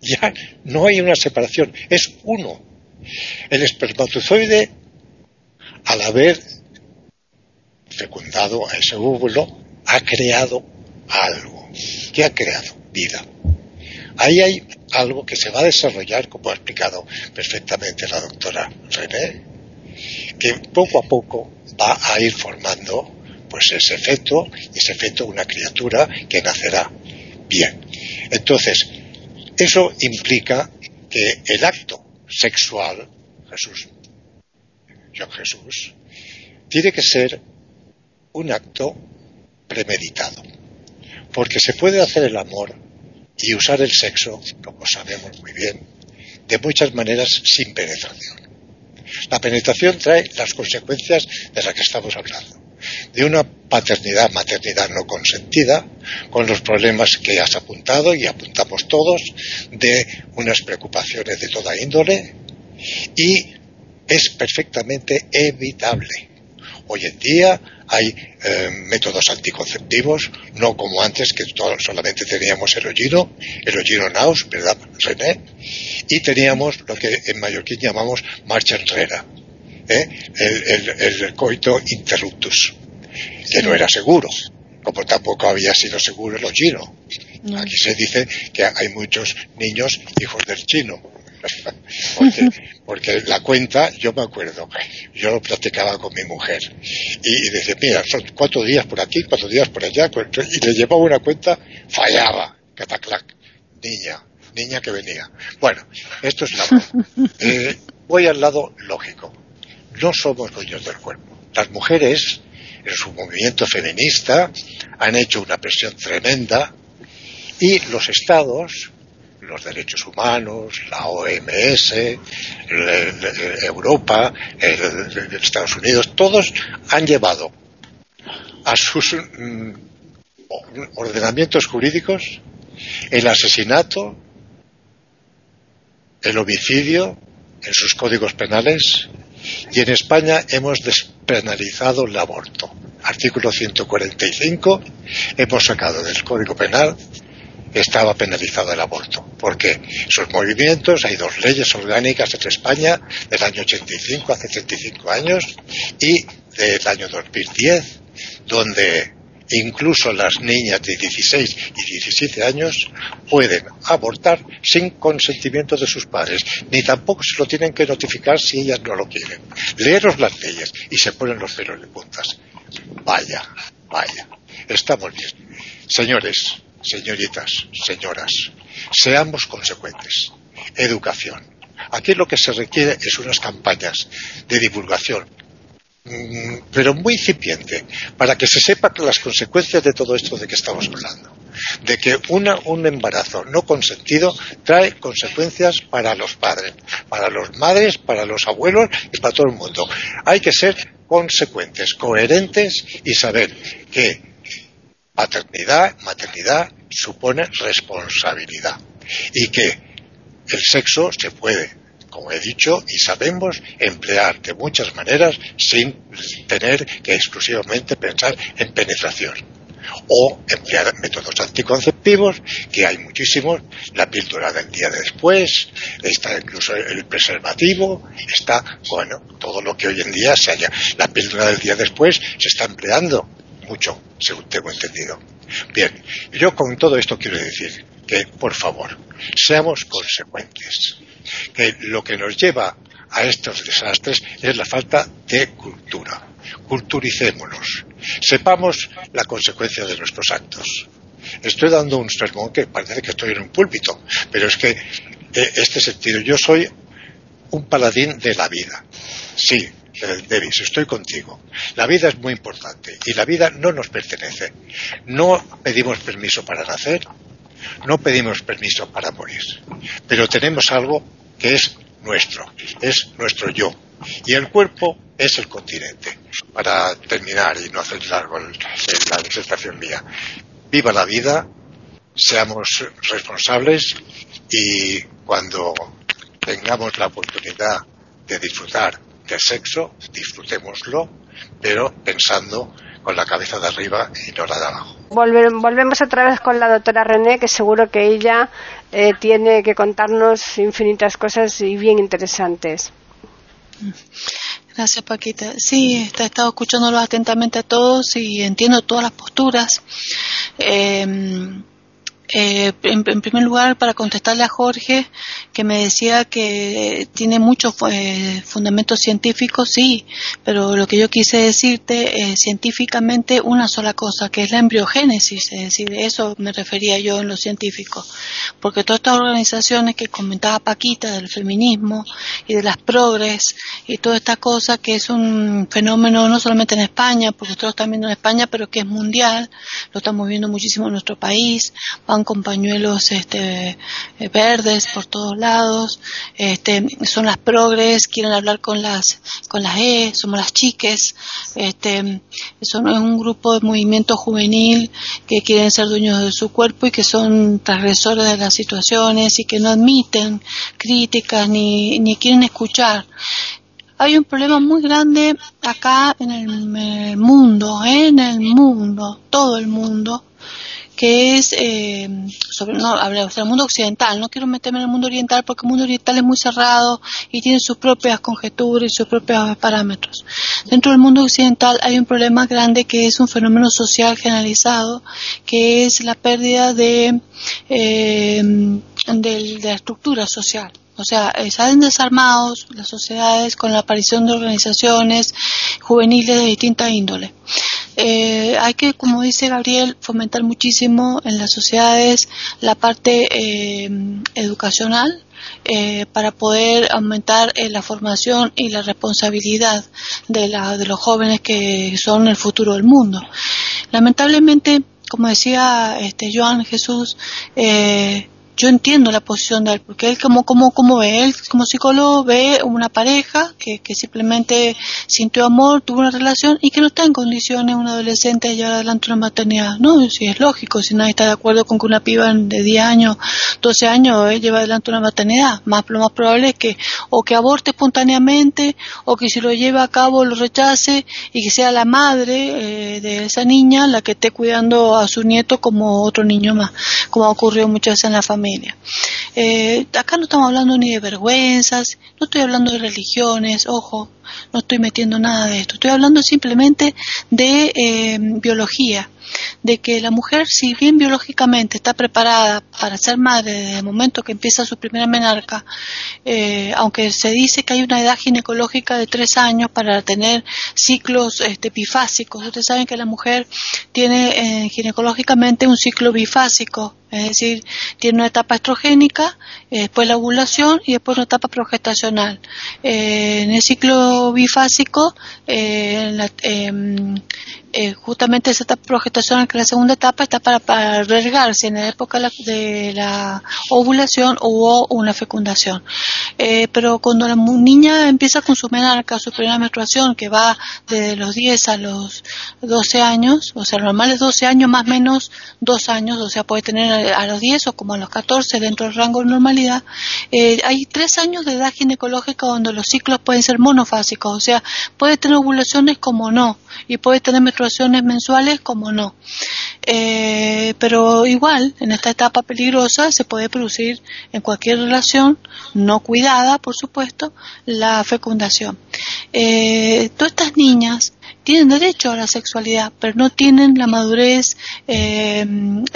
Ya no hay una separación, es uno. El espermatozoide, al haber fecundado a ese óvulo, ha creado algo. ¿Qué ha creado? Vida. Ahí hay algo que se va a desarrollar, como ha explicado perfectamente la doctora René, que poco a poco va a ir formando pues ese efecto, ese efecto una criatura que nacerá bien. Entonces, eso implica que el acto sexual, Jesús, yo Jesús, tiene que ser un acto premeditado. Porque se puede hacer el amor y usar el sexo, como sabemos muy bien, de muchas maneras sin penetración. La penetración trae las consecuencias de las que estamos hablando. De una paternidad, maternidad no consentida, con los problemas que has apuntado y apuntamos todos, de unas preocupaciones de toda índole, y es perfectamente evitable. Hoy en día hay eh, métodos anticonceptivos, no como antes que solamente teníamos el hollino, el hollino naus, ¿verdad, René? Y teníamos lo que en mallorquín llamamos marcha enrera, ¿eh? el, coito interruptus, que no era seguro, como tampoco había sido seguro el hollino. Aquí se dice que hay muchos niños hijos del chino, porque, la cuenta, yo me acuerdo, yo lo platicaba con mi mujer y, decía, mira, son cuatro días por aquí, cuatro días por allá, y le llevaba una cuenta, fallaba, cataclac, niña, niña que venía. Bueno, esto es la eh, voy al lado lógico. No somos dueños del cuerpo. Las mujeres, en su movimiento feminista, han hecho una presión tremenda y los estados los derechos humanos, la OMS, Europa, Estados Unidos, todos han llevado a sus mm, ordenamientos jurídicos el asesinato, el homicidio en sus códigos penales y en España hemos despenalizado el aborto. Artículo 145 hemos sacado del Código Penal estaba penalizado el aborto. Porque sus movimientos, hay dos leyes orgánicas en España del año 85, hace 35 años, y del año 2010, donde incluso las niñas de 16 y 17 años pueden abortar sin consentimiento de sus padres, ni tampoco se lo tienen que notificar si ellas no lo quieren. Leeros las leyes y se ponen los pelos de puntas. Vaya, vaya, estamos bien. Señores, señoritas, señoras, seamos consecuentes. Educación. Aquí lo que se requiere es unas campañas de divulgación, mm, pero muy incipiente, para que se sepa las consecuencias de todo esto de que estamos hablando. De que un embarazo no consentido trae consecuencias para los padres, para los madres, para los abuelos y para todo el mundo. Hay que ser consecuentes, coherentes y saber que paternidad, maternidad supone responsabilidad y que el sexo se puede, como he dicho, y sabemos emplear de muchas maneras sin tener que exclusivamente pensar en penetración o emplear métodos anticonceptivos, que hay muchísimos, la píldora del día después, está incluso el preservativo, está, bueno, todo lo que hoy en día se haya. La píldora del día después se está empleando mucho, según tengo entendido. Bien, yo con todo esto quiero decir que, por favor, seamos consecuentes, que lo que nos lleva a estos desastres es la falta de cultura. Culturicémonos, sepamos la consecuencia de nuestros actos. Estoy dando un sermón que parece que estoy en un púlpito, pero es que en este sentido yo soy un paladín de la vida. Sí, Davis, estoy contigo. La vida es muy importante y la vida no nos pertenece. No pedimos permiso para nacer, no pedimos permiso para morir, pero tenemos algo que es nuestro, es nuestro yo. Y el cuerpo es el continente. Para terminar y no hacer largo la disertación mía, viva la vida, seamos responsables y cuando tengamos la oportunidad de disfrutar del sexo, disfrutémoslo, pero pensando con la cabeza de arriba y no la de abajo. volvemos otra vez con la doctora René, que seguro que ella eh, tiene que contarnos infinitas cosas y bien interesantes. Gracias, Paquita. Sí, he estado escuchándolos atentamente a todos y entiendo todas las posturas. Eh, eh, en, primer lugar, para contestarle a Jorge, que me decía que tiene muchos eh, fundamentos científicos, sí, pero lo que yo quise decirte, eh, científicamente, una sola cosa, que es la embriogénesis, es decir, eso me refería yo en lo científico, porque todas estas organizaciones que comentaba Paquita del feminismo y de las progres y toda esta cosa que es un fenómeno no solamente en España, porque nosotros viendo en España, pero que es mundial, lo estamos viendo muchísimo en nuestro país, van con pañuelos este, eh, verdes por todos lados, este, son las progres, quieren hablar con las, con las E, somos las chiques, este, son un grupo de movimiento juvenil que quieren ser dueños de su cuerpo y que son transgresores de las situaciones y que no admiten críticas ni, ni quieren escuchar. Hay un problema muy grande acá en el, mundo, en el mundo, todo el mundo, que es eh, sobre no del mundo occidental. No quiero meterme en el mundo oriental porque el mundo oriental es muy cerrado y tiene sus propias conjeturas y sus propios parámetros. Dentro del mundo occidental hay un problema grande que es un fenómeno social generalizado que es la pérdida de, eh, de la estructura social o sea, eh, salen desarmados las sociedades con la aparición de organizaciones juveniles de distinta índole. Eh, hay que, como dice Gabriel, fomentar muchísimo en las sociedades la parte eh, educacional, para poder aumentar la formación y la responsabilidad de, la, de, los jóvenes que son el futuro del mundo. Lamentablemente, como decía este Joan Jesús, yo entiendo la posición de él, porque él como, como, como ve, él como psicólogo ve una pareja que, que simplemente sintió amor, tuvo una relación y que no está en condiciones un adolescente de llevar adelante una maternidad. No, si es lógico, si nadie está de acuerdo con que una piba de 10 años, 12 años eh, lleva adelante una maternidad, más, lo más probable es que o que aborte espontáneamente o que si lo lleva a cabo lo rechace y que sea la madre eh, de esa niña la que esté cuidando a su nieto como otro niño más, como ha ocurrido muchas veces en la familia. Eh, acá no estamos hablando ni de vergüenzas, no estoy hablando de religiones, ojo, no estoy metiendo nada de esto, estoy hablando simplemente de eh, biología de que la mujer, si bien biológicamente está preparada para ser madre desde el momento que empieza su primera menarca, eh, aunque se dice que hay una edad ginecológica de tres años para tener ciclos este, bifásicos, ustedes saben que la mujer tiene eh, ginecológicamente un ciclo bifásico, es decir, tiene una etapa estrogénica, eh, después la ovulación y después una etapa progestacional. en el ciclo bifásico, la, em, eh, justamente esa etapa progestacional, que la segunda etapa está para, para albergarse en la época de la ovulación hubo una fecundación. Eh, pero cuando la niña empieza con su menarca, su primera menstruación, que va desde los 10 a los 12 años, o sea, normal es 12 años más o menos 2 años, o sea, puede tener a, los 10 o como a los 14 dentro del rango de normalidad, eh, hay 3 años de edad ginecológica donde los ciclos pueden ser monofásicos, o sea, puede tener ovulaciones como no, y puede tener mensuales como no. Eh, pero igual, en esta etapa peligrosa se puede producir en cualquier relación no cuidada, por supuesto, la fecundación. Eh, todas estas niñas tienen derecho a la sexualidad, pero no tienen la madurez eh,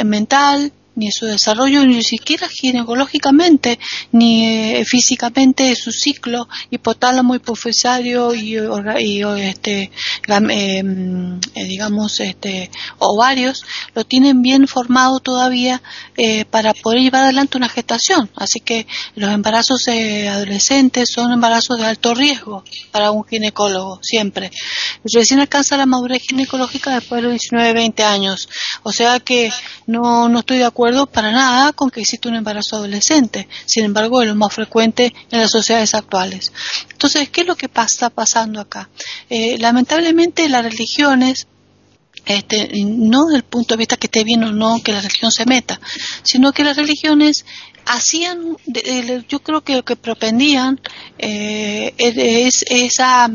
mental, ni su desarrollo, ni siquiera ginecológicamente, ni eh, físicamente su ciclo hipotálamo, hipofisario y, y este, eh, mm, eh, digamos, este, ovarios, lo tienen bien formado todavía para poder llevar adelante una gestación. Así que los embarazos adolescentes son embarazos de alto riesgo para un ginecólogo, siempre. Recién alcanza la madurez ginecológica después de los 19, 20 años. O sea que no, no estoy de acuerdo para nada con que existe un embarazo adolescente. Sin embargo, es lo más frecuente en las sociedades actuales. Entonces, ¿qué es lo que está pasando acá? Eh, lamentablemente, las religiones este, no del punto de vista que esté bien o no que la religión se meta, sino que las religiones hacían, yo creo que lo que propendían eh, es, a,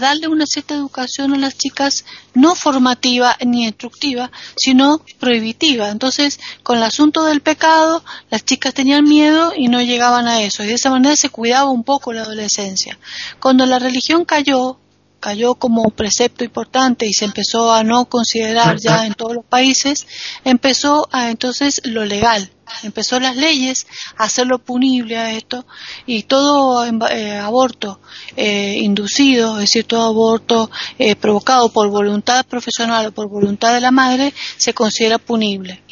darle una cierta educación a las chicas, no formativa ni instructiva, sino prohibitiva. Entonces, con el asunto del pecado, las chicas tenían miedo y no llegaban a eso, y de esa manera se cuidaba un poco la adolescencia. Cuando la religión cayó, cayó como precepto importante y se empezó a no considerar ya en todos los países, empezó a entonces lo legal empezó las leyes a hacerlo punible a esto y todo eh, aborto eh, inducido, es decir, todo aborto eh, provocado por voluntad profesional o por voluntad de la madre se considera punible,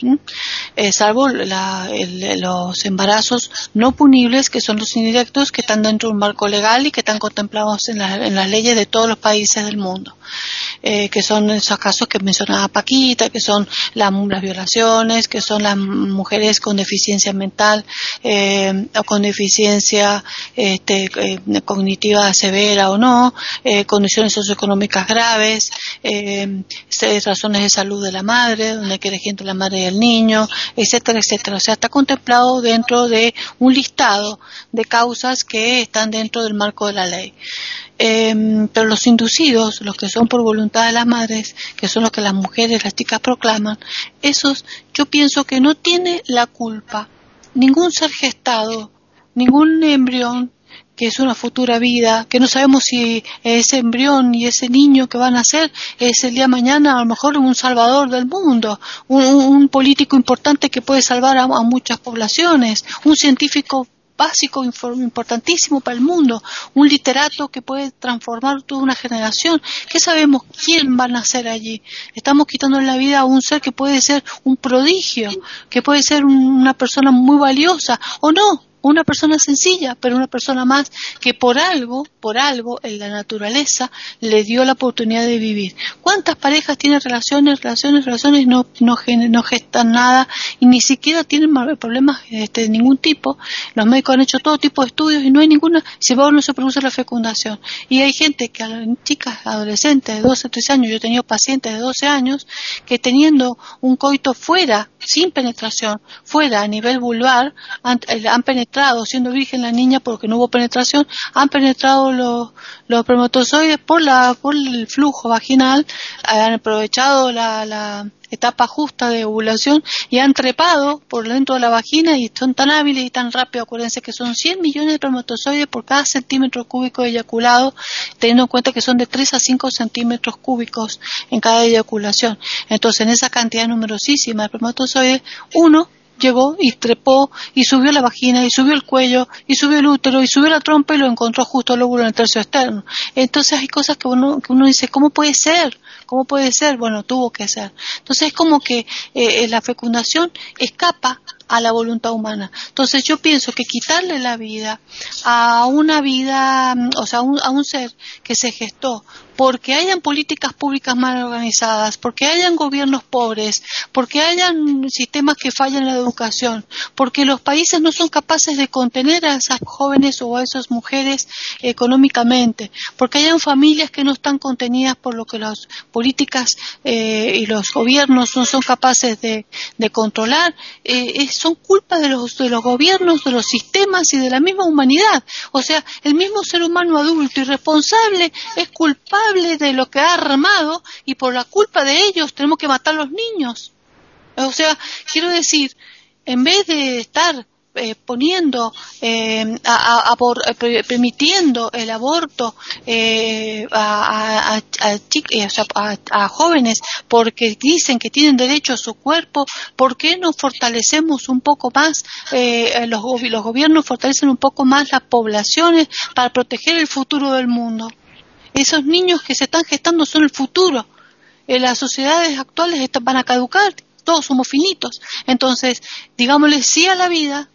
salvo los embarazos no punibles que son los indirectos que están dentro de un marco legal y que están contemplados en, en las leyes de todos los países del mundo. Eh, que son esos casos que mencionaba Paquita, que son las, violaciones, que son las mujeres deficiencia mental eh, o con deficiencia este, eh, cognitiva severa o no, condiciones socioeconómicas graves, razones de salud de la madre, donde quiere gente la madre y el niño, etcétera, etcétera. O sea, está contemplado dentro de un listado de causas que están dentro del marco de la ley. Eh, pero los inducidos, los que son por voluntad de las madres, que son los que las mujeres, las chicas proclaman, esos yo pienso que no tiene la culpa ningún ser gestado, ningún embrión que es una futura vida, que no sabemos si ese embrión y ese niño que van a ser es el día de mañana a lo mejor un salvador del mundo, un, político importante que puede salvar a muchas poblaciones, un científico básico, importantísimo para el mundo, un literato que puede transformar toda una generación. ¿Qué sabemos quién va a nacer allí? Estamos quitando la vida a un ser que puede ser un prodigio, que puede ser una persona muy valiosa o no, una persona sencilla, pero una persona más que por algo, por algo en la naturaleza le dio la oportunidad de vivir. ¿Cuántas parejas tienen relaciones, relaciones, relaciones, no, no, no gestan nada y ni siquiera tienen problemas este, de ningún tipo? Los médicos han hecho todo tipo de estudios y no hay ninguna, si vos no se produce la fecundación. Y hay gente que, chicas adolescentes de 12, 13 años, yo he tenido pacientes de 12 años que teniendo un coito fuera, sin penetración, fuera a nivel vulvar, han, eh, han penetrado siendo virgen la niña porque no hubo penetración, han penetrado los, los espermatozoides por, la, por el flujo vaginal, han aprovechado la, la etapa justa de ovulación y han trepado por dentro de la vagina y son tan hábiles y tan rápidos. Acuérdense que son 100 millones de espermatozoides por cada centímetro cúbico eyaculado, teniendo en cuenta que son de 3 a 5 centímetros cúbicos en cada eyaculación. Entonces, en esa cantidad numerosísima de espermatozoides, uno llegó y trepó y subió la vagina y subió el cuello y subió el útero y subió la trompa y lo encontró justo el óvulo en el tercio externo. Entonces hay cosas que uno, que uno dice, ¿cómo puede ser? ¿Cómo puede ser? Bueno, tuvo que ser. Entonces es como que eh, la fecundación escapa a la voluntad humana. Entonces yo pienso que quitarle la vida a una vida, o sea, un, a un ser que se gestó porque hayan políticas públicas mal organizadas, porque hayan gobiernos pobres, porque hayan sistemas que fallan en la educación, porque los países no son capaces de contener a esas jóvenes o a esas mujeres económicamente, porque hayan familias que no están contenidas por lo que las políticas eh, y los gobiernos no son capaces de, controlar, eh, son culpa de los, de los gobiernos, de los sistemas y de la misma humanidad. O sea, el mismo ser humano adulto y responsable es culpable de lo que ha armado y por la culpa de ellos tenemos que matar a los niños. O sea, quiero decir, en vez de estar eh, poniendo, eh, a, eh, permitiendo el aborto a, a, jóvenes porque dicen que tienen derecho a su cuerpo, ¿por qué no fortalecemos un poco más, los, los gobiernos fortalecen un poco más las poblaciones para proteger el futuro del mundo? Esos niños que se están gestando son el futuro. Las sociedades actuales van a caducar, todos somos finitos. Entonces, digámosle sí a la vida,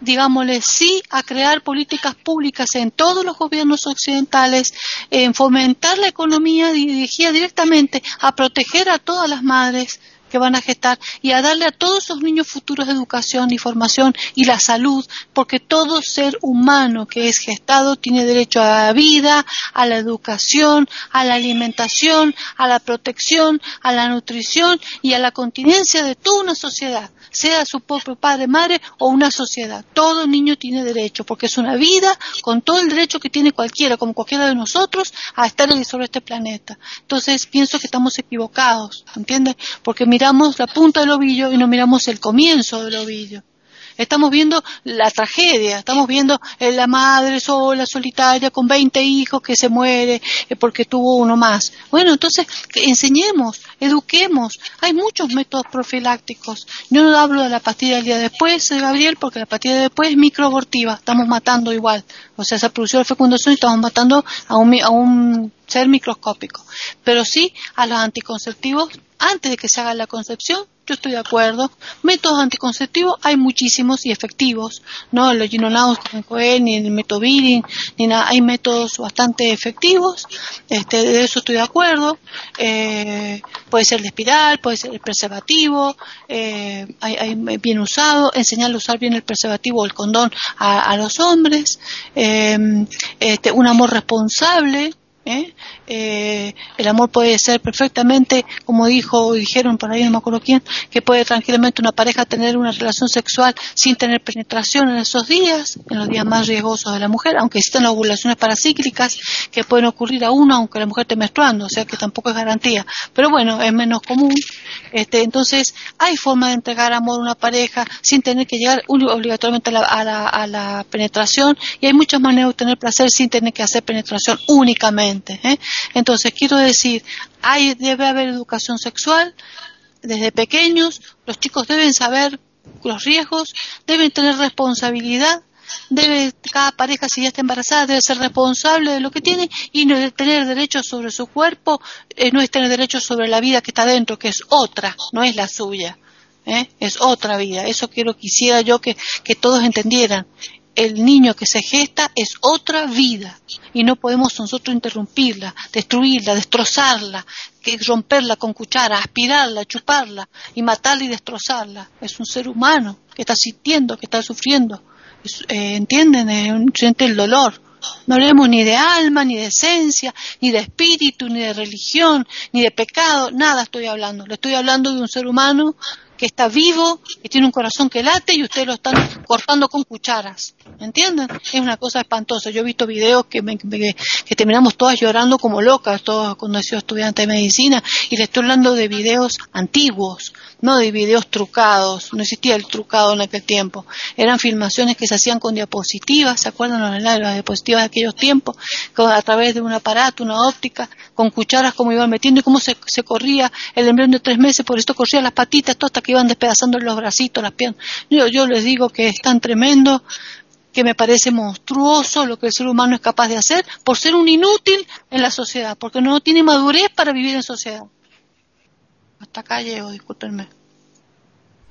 digámosle sí a crear políticas públicas en todos los gobiernos occidentales, en fomentar la economía dirigida directamente a proteger a todas las madres, que van a gestar y a darle a todos esos niños futuros educación y formación y la salud, porque todo ser humano que es gestado tiene derecho a la vida, a la educación, a la alimentación, a la protección, a la nutrición y a la continencia de toda una sociedad, sea su propio padre, madre o una sociedad. Todo niño tiene derecho, porque es una vida con todo el derecho que tiene cualquiera, como cualquiera de nosotros, a estar sobre este planeta. Entonces pienso que estamos equivocados, ¿entiendes? Porque miramos la punta del ovillo y no miramos el comienzo del ovillo. Estamos viendo la tragedia, estamos viendo eh, la madre sola, solitaria, con 20 hijos que se muere eh, porque tuvo uno más. Bueno, entonces enseñemos, eduquemos. Hay muchos métodos profilácticos. Yo no hablo de la pastilla del día después, Gabriel, porque la pastilla de después es microabortiva, estamos matando igual. O sea, se produjo la fecundación y estamos matando a un, a un ser microscópico. Pero sí a los anticonceptivos antes de que se haga la concepción yo estoy de acuerdo. Métodos anticonceptivos hay muchísimos y efectivos, ¿no? Los ginolados, ni el método ni nada. Hay métodos bastante efectivos, este, de eso estoy de acuerdo. Eh, puede ser el espiral, puede ser el preservativo, eh, hay, bien usado, enseñarle a usar bien el preservativo o el condón a, los hombres, eh, este, un amor responsable, ¿eh? Eh, el amor puede ser perfectamente, como dijo, dijeron por ahí, no me acuerdo quién, que puede tranquilamente una pareja tener una relación sexual sin tener penetración en esos días, en los días más riesgosos de la mujer, aunque existen ovulaciones paracíclicas que pueden ocurrir a uno aunque la mujer esté menstruando, o sea que tampoco es garantía. Pero bueno, es menos común. Este, entonces, hay forma de entregar amor a una pareja sin tener que llegar obligatoriamente a la, a la penetración y hay muchas maneras de obtener placer sin tener que hacer penetración únicamente. ¿Eh? Entonces, quiero decir, hay, debe haber educación sexual desde pequeños, los chicos deben saber los riesgos, deben tener responsabilidad, debe cada pareja si ya está embarazada debe ser responsable de lo que tiene y no tener derechos sobre su cuerpo, eh, no es tener derechos sobre la vida que está dentro, que es otra, no es la suya. ¿eh? Es otra vida. Eso quiero quisiera yo que todos entendieran el niño que se gesta es otra vida y no podemos nosotros interrumpirla, destruirla, destrozarla, romperla con cuchara, aspirarla, chuparla y matarla y destrozarla. Es un ser humano que está sintiendo, que está sufriendo. Eh, ¿Entienden? Eh, siente el dolor. No hablemos ni de alma, ni de esencia, ni de espíritu, ni de religión, ni de pecado, nada estoy hablando. Le estoy hablando de un ser humano que está vivo, que tiene un corazón que late y ustedes lo están cortando con cucharas. ¿Entienden? Es una cosa espantosa. Yo he visto videos que, que terminamos todas llorando como locas, todas cuando he sido estudiante de medicina, y le estoy hablando de videos antiguos, no de videos trucados, no existía el trucado en aquel tiempo, eran filmaciones que se hacían con diapositivas, ¿se acuerdan las diapositivas de aquellos tiempos? a través de un aparato, una óptica, con cucharas como iban metiendo y cómo se, corría el embrión de tres meses, por esto corría las patitas, todo hasta que iban despedazando los bracitos, las piernas. Yo, yo les digo que es tan tremendo que me parece monstruoso lo que el ser humano es capaz de hacer por ser un inútil en la sociedad, porque no tiene madurez para vivir en sociedad. Hasta acá llego, discúlpenme.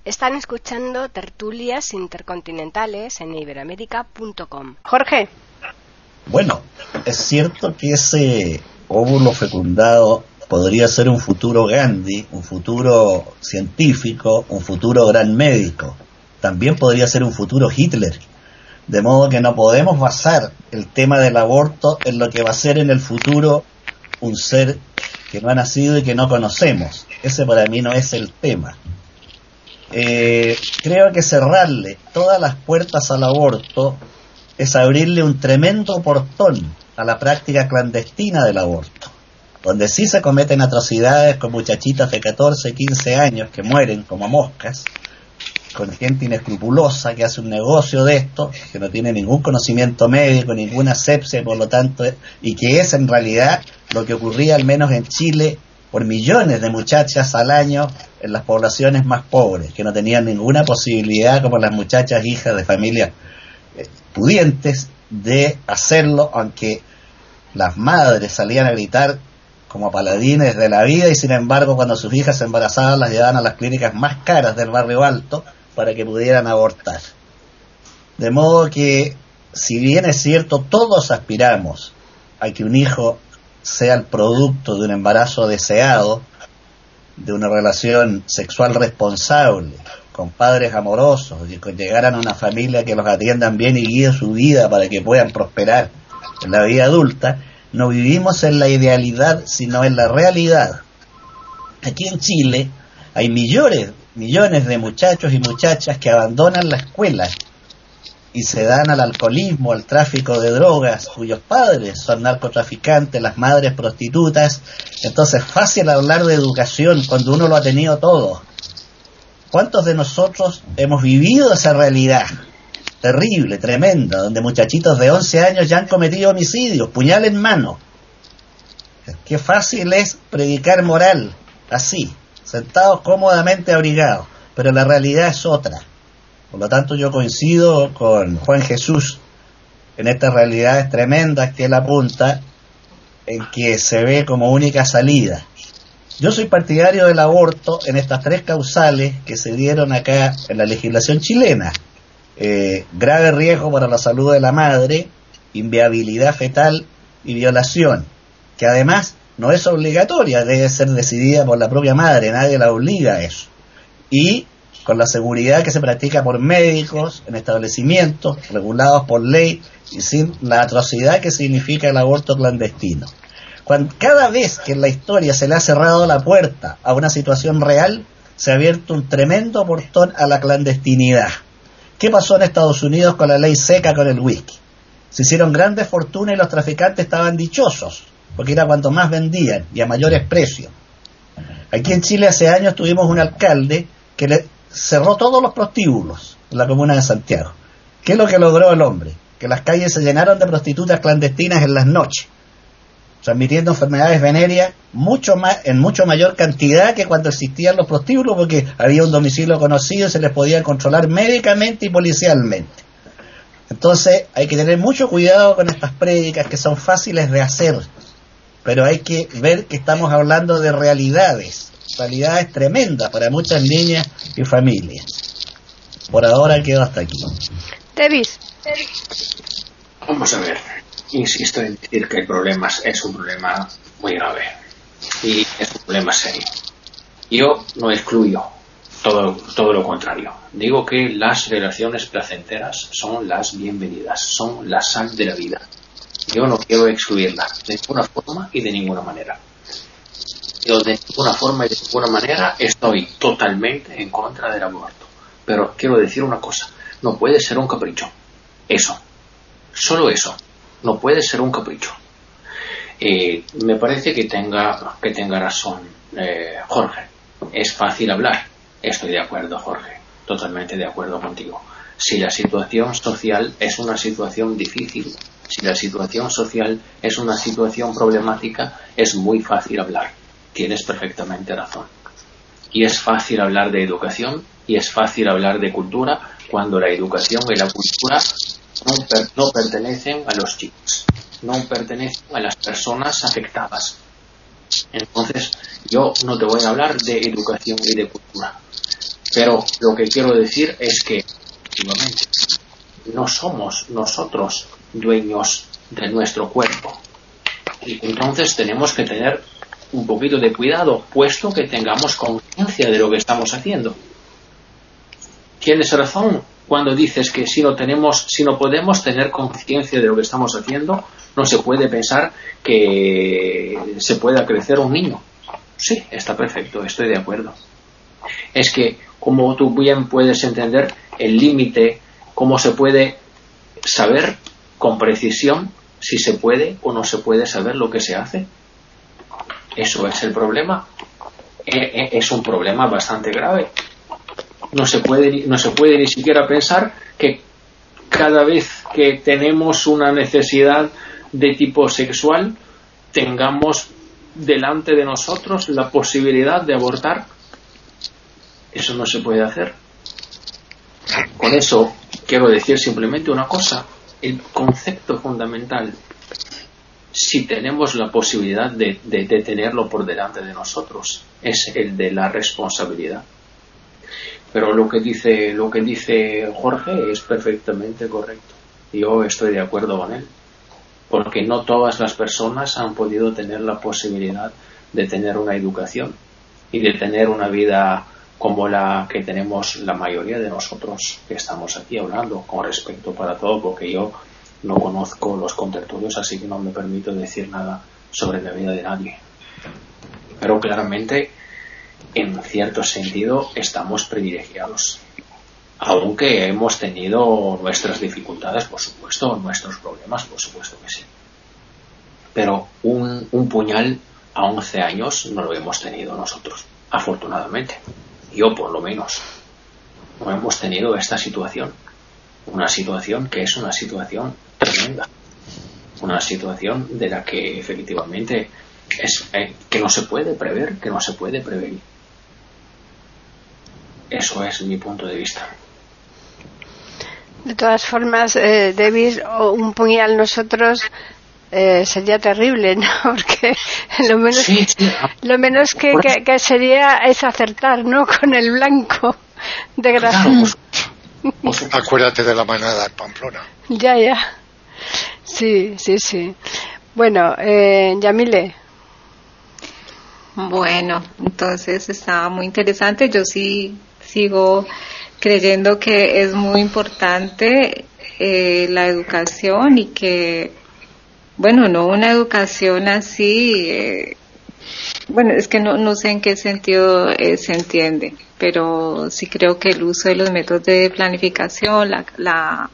Están escuchando tertulias intercontinentales en iberoamérica.com. Jorge. Bueno, es cierto que ese óvulo fecundado podría ser un futuro Gandhi, un futuro científico, un futuro gran médico. También podría ser un futuro Hitler. De modo que no podemos basar el tema del aborto en lo que va a ser en el futuro un ser que no ha nacido y que no conocemos. Ese para mí no es el tema. Eh, creo que cerrarle todas las puertas al aborto es abrirle un tremendo portón a la práctica clandestina del aborto, donde sí se cometen atrocidades con muchachitas de 14, 15 años que mueren como moscas, con gente inescrupulosa que hace un negocio de esto, que no tiene ningún conocimiento médico, ninguna sepsia, por lo tanto, y que es en realidad lo que ocurría al menos en Chile por millones de muchachas al año en las poblaciones más pobres, que no tenían ninguna posibilidad, como las muchachas hijas de familias eh, pudientes, de hacerlo, aunque las madres salían a gritar como paladines de la vida y sin embargo cuando sus hijas se embarazaban las llevaban a las clínicas más caras del barrio alto para que pudieran abortar. De modo que, si bien es cierto, todos aspiramos a que un hijo sea el producto de un embarazo deseado, de una relación sexual responsable, con padres amorosos y que llegaran a una familia que los atiendan bien y guíe su vida para que puedan prosperar en la vida adulta, no vivimos en la idealidad, sino en la realidad. Aquí en Chile hay millones, millones de muchachos y muchachas que abandonan la escuela y se dan al alcoholismo, al tráfico de drogas, cuyos padres son narcotraficantes, las madres prostitutas. Entonces, fácil hablar de educación cuando uno lo ha tenido todo. ¿Cuántos de nosotros hemos vivido esa realidad terrible, tremenda, donde muchachitos de 11 años ya han cometido homicidios, puñal en mano? Qué fácil es predicar moral, así, sentados cómodamente abrigados, pero la realidad es otra. Por lo tanto, yo coincido con Juan Jesús en estas realidades tremendas que él apunta, en que se ve como única salida. Yo soy partidario del aborto en estas tres causales que se dieron acá en la legislación chilena. Eh, grave riesgo para la salud de la madre, inviabilidad fetal y violación, que además no es obligatoria, debe ser decidida por la propia madre, nadie la obliga a eso. Y con la seguridad que se practica por médicos en establecimientos regulados por ley y sin la atrocidad que significa el aborto clandestino. Cada vez que en la historia se le ha cerrado la puerta a una situación real, se ha abierto un tremendo portón a la clandestinidad. ¿Qué pasó en Estados Unidos con la ley seca con el whisky? Se hicieron grandes fortunas y los traficantes estaban dichosos, porque era cuanto más vendían y a mayores precios. Aquí en Chile hace años tuvimos un alcalde que le cerró todos los prostíbulos en la comuna de Santiago. ¿Qué es lo que logró el hombre? Que las calles se llenaron de prostitutas clandestinas en las noches, transmitiendo enfermedades venéreas mucho más, en mucho mayor cantidad que cuando existían los prostíbulos, porque había un domicilio conocido y se les podía controlar médicamente y policialmente. Entonces hay que tener mucho cuidado con estas prédicas que son fáciles de hacer, pero hay que ver que estamos hablando de realidades realidades tremendas para muchas niñas y familias. Por ahora quedo hasta aquí. Tevis. Vamos a ver. Insisto en decir que el problema es un problema muy grave y es un problema serio. Yo no excluyo todo, todo lo contrario. Digo que las relaciones placenteras son las bienvenidas, son la sal de la vida. Yo no quiero excluirlas de ninguna forma y de ninguna manera yo de ninguna forma y de ninguna manera estoy totalmente en contra del aborto. Pero quiero decir una cosa, no puede ser un capricho. Eso. Solo eso. No puede ser un capricho. Eh, me parece que tenga, que tenga razón eh, Jorge. Es fácil hablar. Estoy de acuerdo, Jorge. Totalmente de acuerdo contigo. Si la situación social es una situación difícil, si la situación social es una situación problemática, es muy fácil hablar tienes perfectamente razón. Y es fácil hablar de educación y es fácil hablar de cultura cuando la educación y la cultura no, pertenecen a los chicos, no pertenecen a las personas afectadas. Entonces, yo no te voy a hablar de educación y de cultura. Pero lo que quiero decir es que, efectivamente, no somos nosotros dueños de nuestro cuerpo. Y entonces tenemos que tener un poquito de cuidado, puesto que tengamos conciencia de lo que estamos haciendo. Tienes razón cuando dices que si no tenemos, si no podemos tener conciencia de lo que estamos haciendo, no se puede pensar que se pueda crecer un niño. Sí, está perfecto, estoy de acuerdo. Es que, como tú bien puedes entender, el límite, cómo se puede saber con precisión si se puede o no se puede saber lo que se hace. Eso es el problema. E, e, es un problema bastante grave. No se puede, no se puede ni siquiera pensar que cada vez que tenemos una necesidad de tipo sexual, tengamos delante de nosotros la posibilidad de abortar. Eso no se puede hacer. Con eso quiero decir simplemente una cosa. El concepto fundamental si tenemos la posibilidad de, tenerlo por delante de nosotros. Es el de la responsabilidad. Pero lo que dice, lo que dice Jorge es perfectamente correcto. Yo estoy de acuerdo con él. Porque no todas las personas han podido tener la posibilidad de tener una educación y de tener una vida como la que tenemos la mayoría de nosotros que estamos aquí hablando con respecto para todo, porque yo no conozco los contertulios, así que no me permito decir nada sobre la vida de nadie. Pero claramente, en cierto sentido, estamos privilegiados. Aunque hemos tenido nuestras dificultades, por supuesto, nuestros problemas, por supuesto que sí. Pero un, un puñal a 11 años no lo hemos tenido nosotros, afortunadamente. Yo por lo menos. hemos tenido esta situación. Una situación que es una situación tremenda. Una situación de la que efectivamente es eh, que no se puede prever, que no se puede prevenir. Eso es mi punto de vista. De todas formas, eh, David, un puñal nosotros eh, sería terrible, ¿no? Porque lo menos, Lo menos que, que, sería es acertar, ¿no? Con el blanco de grasa. Acuérdate de la manada en Pamplona. Ya, ya. Sí, sí, sí. Bueno, eh, Yamile. Bueno, entonces está muy interesante. Yo sí sigo creyendo que es muy importante eh, la educación y que, bueno, no una educación así, eh, bueno, es que no, no sé en qué sentido eh, se entiende, pero sí creo que el uso de los métodos de planificación, la, la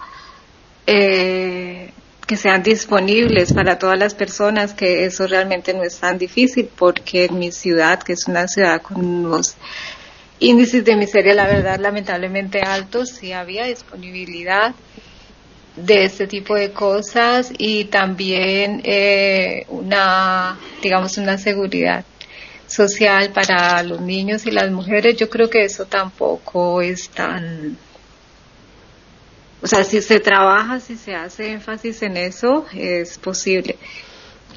que sean disponibles para todas las personas, que eso realmente no es tan difícil, porque en mi ciudad, que es una ciudad con unos índices de miseria, la verdad, lamentablemente altos, sí había disponibilidad de este tipo de cosas y también eh, una, digamos, una seguridad social para los niños y las mujeres. Yo creo que eso tampoco es tan, o sea, si se trabaja, si se hace énfasis en eso, es posible.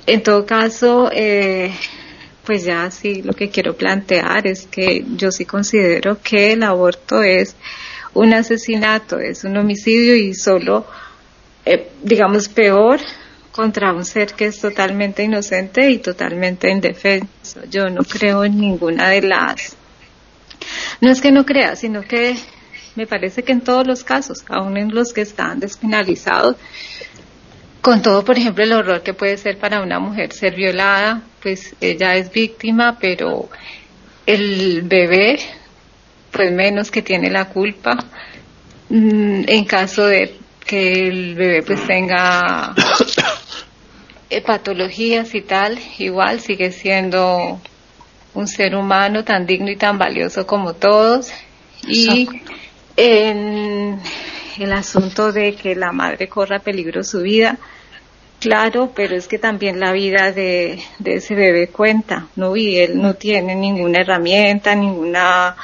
En todo caso, eh, pues ya sí lo que quiero plantear es que yo sí considero que el aborto es un asesinato, es un homicidio y solo, eh, digamos, peor contra un ser que es totalmente inocente y totalmente indefenso. Yo no creo en ninguna de las... No es que no crea, sino que me parece que en todos los casos, aun en los que están despenalizados, con todo, por ejemplo, el horror que puede ser para una mujer ser violada, pues ella es víctima, pero el bebé, pues menos que tiene la culpa, mm, en caso de que el bebé pues tenga patologías y tal, igual sigue siendo un ser humano tan digno y tan valioso como todos. Y en el asunto de que la madre corra peligro su vida. Claro, pero es que también la vida de, ese bebé cuenta, ¿no? Y él no tiene ninguna herramienta, ninguna,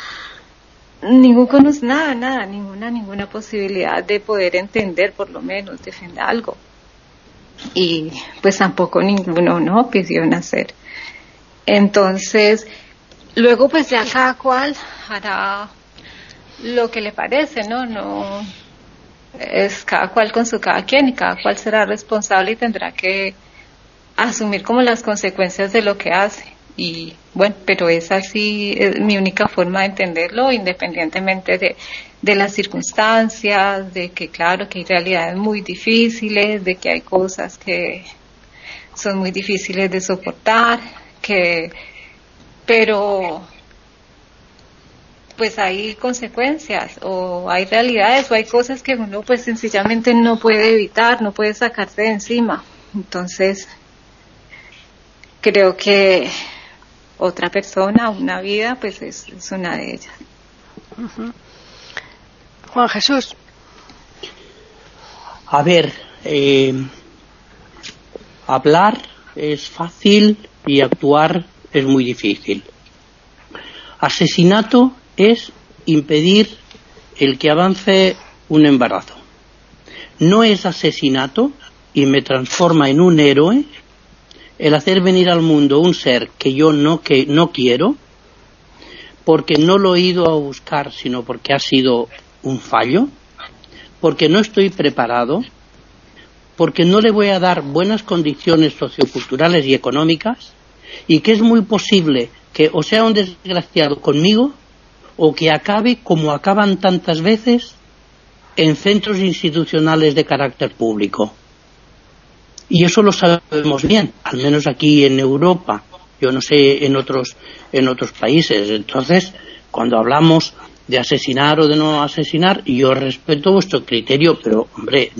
ningún nada, nada, ninguna, ninguna posibilidad de poder entender, por lo menos, defender algo. Y pues tampoco ninguno, ¿no? Pidió nacer. Entonces, luego pues ya cada cual hará lo que le parece, ¿no? No, es cada cual con su cada quien y cada cual será responsable y tendrá que asumir como las consecuencias de lo que hace. Y bueno, pero es así es mi única forma de entenderlo, independientemente de, de las circunstancias, de que claro que hay realidades muy difíciles, de que hay cosas que son muy difíciles de soportar, que pero pues hay consecuencias o hay realidades o hay cosas que uno pues sencillamente no puede evitar, no puede sacarse de encima. Entonces, creo que otra persona, una vida, pues es, una de ellas. Juan Jesús. A ver, eh, hablar es fácil y actuar es muy difícil. Asesinato es impedir el que avance un embarazo. No es asesinato y me transforma en un héroe el hacer venir al mundo un ser que yo no, que no quiero, porque no lo he ido a buscar, sino porque ha sido un fallo, porque no estoy preparado, porque no le voy a dar buenas condiciones socioculturales y económicas, y que es muy posible que o sea un desgraciado conmigo o que acabe como acaban tantas veces en centros institucionales de carácter público. Y eso lo sabemos bien, al menos aquí en Europa, yo no sé en otros, en otros países. Entonces, cuando hablamos de asesinar o de no asesinar, yo respeto vuestro criterio, pero hombre,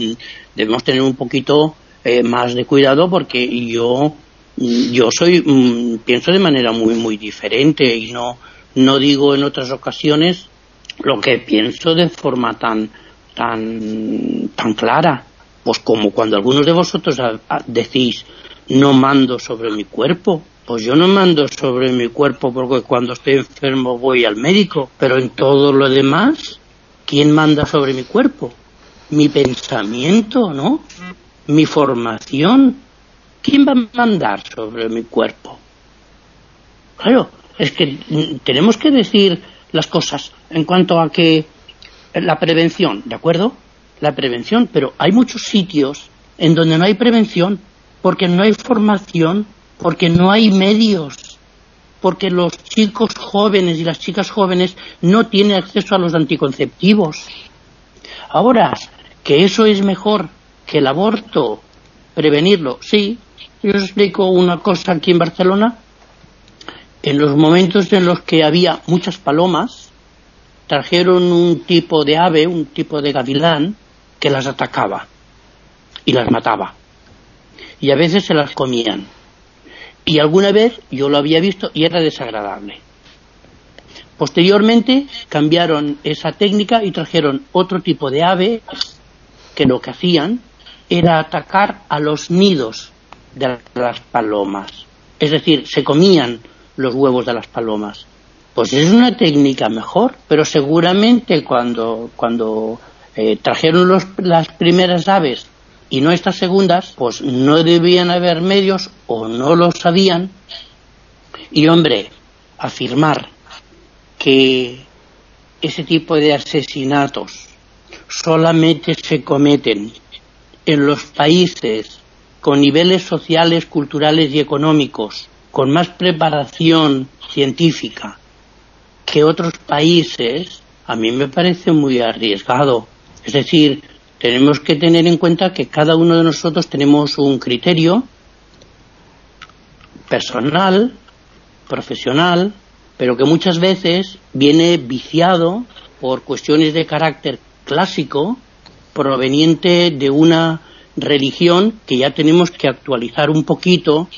debemos tener un poquito eh, más de cuidado porque yo, yo soy, mm, pienso de manera muy, muy diferente y no, no digo en otras ocasiones lo que pienso de forma tan, tan, tan clara. Pues como cuando algunos de vosotros decís, no mando sobre mi cuerpo. Pues yo no mando sobre mi cuerpo porque cuando estoy enfermo voy al médico, pero en todo lo demás, ¿quién manda sobre mi cuerpo? Mi pensamiento, ¿no? Mi formación. ¿Quién va a mandar sobre mi cuerpo? Claro, es que tenemos que decir las cosas en cuanto a que la prevención, ¿de acuerdo? La prevención, pero hay muchos sitios en donde no hay prevención porque no hay formación, porque no hay medios, porque los chicos jóvenes y las chicas jóvenes no tienen acceso a los anticonceptivos. Ahora, que eso es mejor que el aborto, prevenirlo, sí. Yo os explico una cosa aquí en Barcelona. En los momentos en los que había muchas palomas, trajeron un tipo de ave, un tipo de gavilán, que las atacaba y las mataba y a veces se las comían. Y alguna vez yo lo había visto y era desagradable. Posteriormente cambiaron esa técnica y trajeron otro tipo de ave que lo que hacían era atacar a los nidos de las palomas. Es decir, se comían los huevos de las palomas. Pues es una técnica mejor, pero seguramente cuando, cuando eh, trajeron los, las primeras aves y no estas segundas, pues no debían haber medios o no lo sabían. Y hombre, afirmar que ese tipo de asesinatos solamente se cometen en los países con niveles sociales, culturales y económicos, con más preparación científica que otros países, a mí me parece muy arriesgado. Es decir, tenemos que tener en cuenta que cada uno de nosotros tenemos un criterio personal, profesional, pero que muchas veces viene viciado por cuestiones de carácter clásico proveniente de una religión que ya tenemos que actualizar un poquito,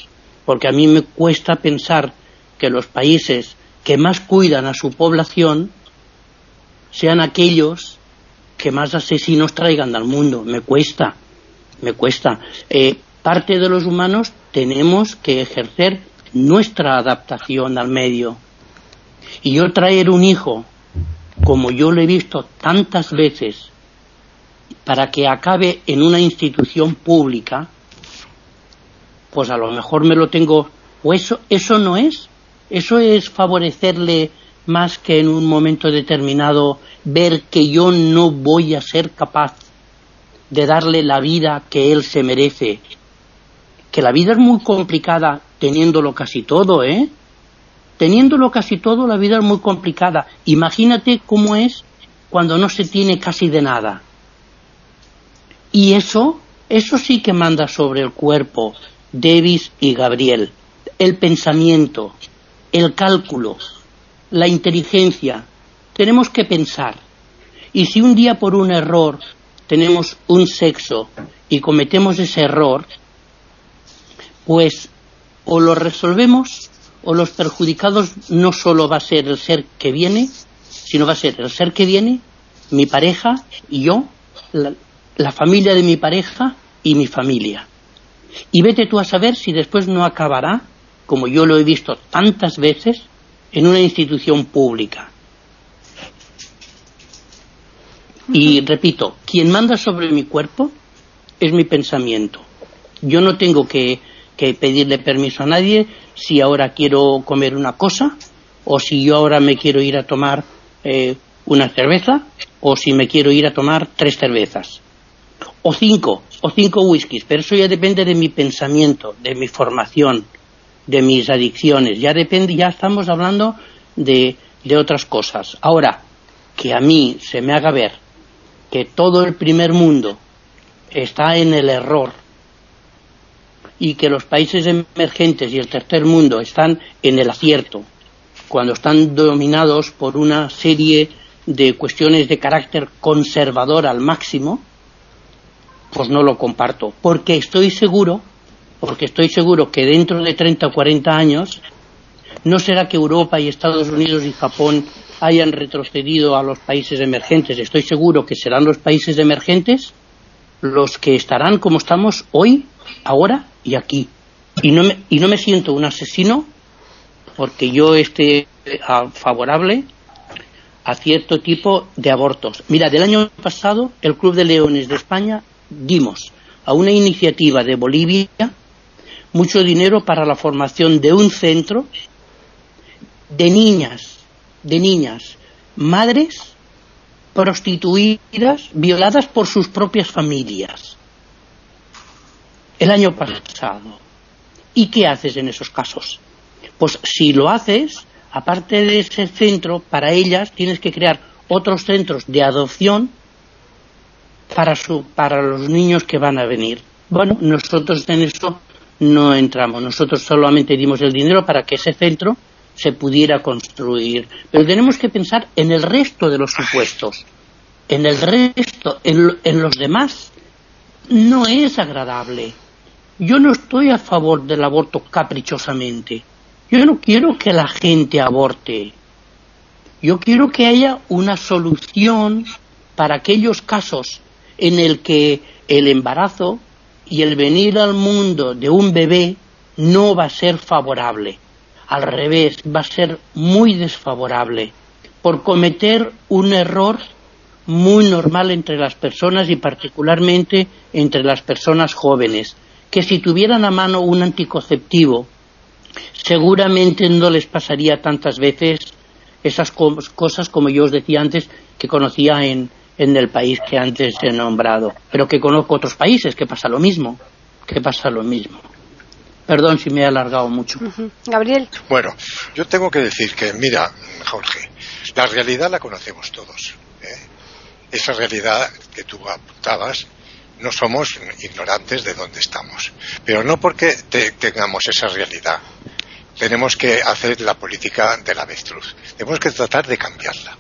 porque a mí me cuesta pensar que los países que más cuidan a su población sean aquellos que más asesinos traigan al mundo. Me cuesta, me cuesta. Eh, parte de los humanos tenemos que ejercer nuestra adaptación al medio. Y yo traer un hijo, como yo lo he visto tantas veces, para que acabe en una institución pública, pues a lo mejor me lo tengo. O eso, eso no es. Eso es favorecerle más que en un momento determinado ver que yo no voy a ser capaz de darle la vida que él se merece. Que la vida es muy complicada teniéndolo casi todo, ¿eh? Teniéndolo casi todo, la vida es muy complicada. Imagínate cómo es cuando no se tiene casi de nada. Y eso, eso sí que manda sobre el cuerpo Davis y Gabriel. El pensamiento, el cálculo, la inteligencia, tenemos que pensar. Y si un día por un error tenemos un sexo y cometemos ese error, pues o lo resolvemos o los perjudicados no solo va a ser el ser que viene, sino va a ser el ser que viene, mi pareja y yo, la, la familia de mi pareja y mi familia. Y vete tú a saber si después no acabará, como yo lo he visto tantas veces, en una institución pública. Y repito, quien manda sobre mi cuerpo es mi pensamiento. Yo no tengo que, pedirle permiso a nadie si ahora quiero comer una cosa o si yo ahora me quiero ir a tomar eh, una cerveza o si me quiero ir a tomar tres cervezas o cinco o cinco whiskies, pero eso ya depende de mi pensamiento, de mi formación, de mis adicciones. Ya depende, ya estamos hablando de, de otras cosas. Ahora, que a mí se me haga ver que todo el primer mundo está en el error y que los países emergentes y el tercer mundo están en el acierto, cuando están dominados por una serie de cuestiones de carácter conservador al máximo, pues no lo comparto, porque estoy seguro porque estoy seguro que dentro de 30 o 40 años no será que Europa y Estados Unidos y Japón hayan retrocedido a los países emergentes. Estoy seguro que serán los países emergentes los que estarán como estamos hoy, ahora y aquí. Y no me, y no me siento un asesino porque yo esté favorable a cierto tipo de abortos. Mira, del año pasado el Club de Leones de España dimos a una iniciativa de Bolivia mucho dinero para la formación de un centro de niñas, de niñas, madres prostituidas, violadas por sus propias familias. El año pasado. ¿Y qué haces en esos casos? Pues si lo haces, aparte de ese centro, para ellas tienes que crear otros centros de adopción para, su, para los niños que van a venir. Bueno, nosotros en eso no entramos. Nosotros solamente dimos el dinero para que ese centro se pudiera construir. Pero tenemos que pensar en el resto de los supuestos. En el resto, en, en los demás, no es agradable. Yo no estoy a favor del aborto caprichosamente. Yo no quiero que la gente aborte. Yo quiero que haya una solución para aquellos casos en el que el embarazo y el venir al mundo de un bebé no va a ser favorable. Al revés, va a ser muy desfavorable por cometer un error muy normal entre las personas y particularmente entre las personas jóvenes, que si tuvieran a mano un anticonceptivo, seguramente no les pasaría tantas veces esas cosas como yo os decía antes que conocía en, en el país que antes he nombrado, pero que conozco otros países que pasa lo mismo, que pasa lo mismo. Perdón si me he alargado mucho. Gabriel. Bueno, yo tengo que decir que, mira, Jorge, la realidad la conocemos todos. ¿eh? Esa realidad que tú apuntabas, no somos ignorantes de dónde estamos. Pero no porque tengamos esa realidad, tenemos que hacer la política de la avestruz. Tenemos que tratar de cambiarla.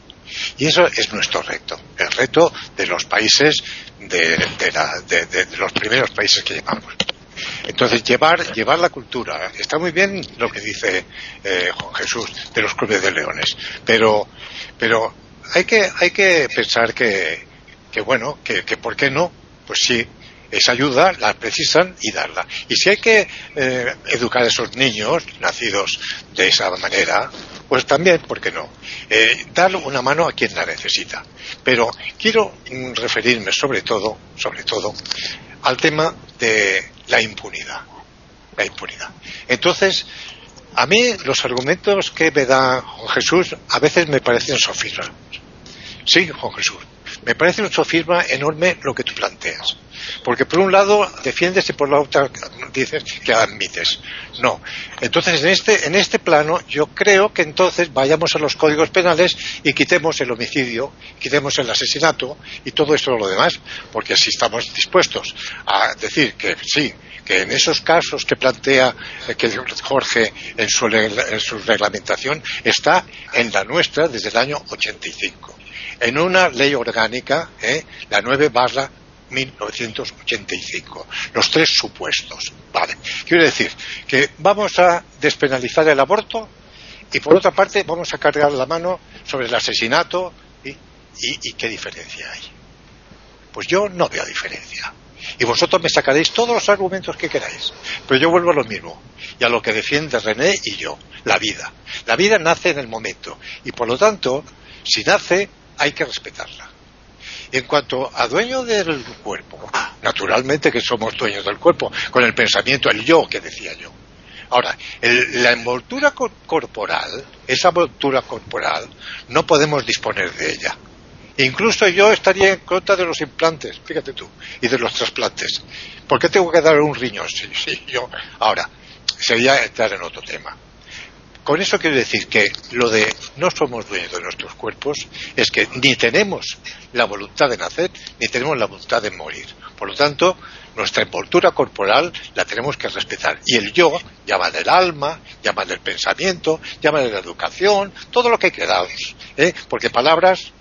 Y eso es nuestro reto, el reto de los países, de, los primeros países que llevamos. Entonces, llevar, llevar la cultura. Está muy bien lo que dice eh, Juan Jesús de los clubes de leones, pero, pero hay, que, hay que pensar que, que bueno, que, que por qué no, pues sí, esa ayuda la precisan y darla. Y si hay que eh, educar a esos niños nacidos de esa manera, pues también, ¿por qué no? Eh, dar una mano a quien la necesita. Pero quiero mm, referirme sobre todo, sobre todo, al tema de la impunidad. La impunidad. Entonces, a mí los argumentos que me da Juan Jesús a veces me parecen sofismas. Sí, Juan Jesús. Me parece un sofisma enorme lo que tú planteas. Porque por un lado defiendes y por la otra dices que admites. No. Entonces, en este, en este plano, yo creo que entonces vayamos a los códigos penales y quitemos el homicidio, quitemos el asesinato y todo esto lo demás. Porque si estamos dispuestos a decir que sí, que en esos casos que plantea eh, que Jorge en su, en su reglamentación está en la nuestra desde el año 85 en una ley orgánica, ¿eh? la 9 barra 1985. Los tres supuestos. Vale. Quiero decir que vamos a despenalizar el aborto y por otra parte vamos a cargar la mano sobre el asesinato y, y qué diferencia hay. Pues yo no veo diferencia. Y vosotros me sacaréis todos los argumentos que queráis. Pero yo vuelvo a lo mismo. Y a lo que defiende René y yo. La vida. La vida nace en el momento. Y por lo tanto, si nace, hay que respetarla. En cuanto a dueño del cuerpo, naturalmente que somos dueños del cuerpo, con el pensamiento, el yo que decía yo. Ahora, la envoltura corporal, esa envoltura corporal, no podemos disponer de ella. Incluso yo estaría en contra de los implantes, fíjate tú, y de los trasplantes. ¿Por qué tengo que dar un riñón? Sí, sí, yo. Ahora, sería entrar en otro tema. Con eso quiero decir que lo de no somos dueños de nuestros cuerpos es que ni tenemos la voluntad de nacer ni tenemos la voluntad de morir. Por lo tanto, nuestra envoltura corporal la tenemos que respetar. Y el yo, llama del alma, llama del pensamiento, llama de la educación, todo lo que queramos. ¿eh? Porque palabras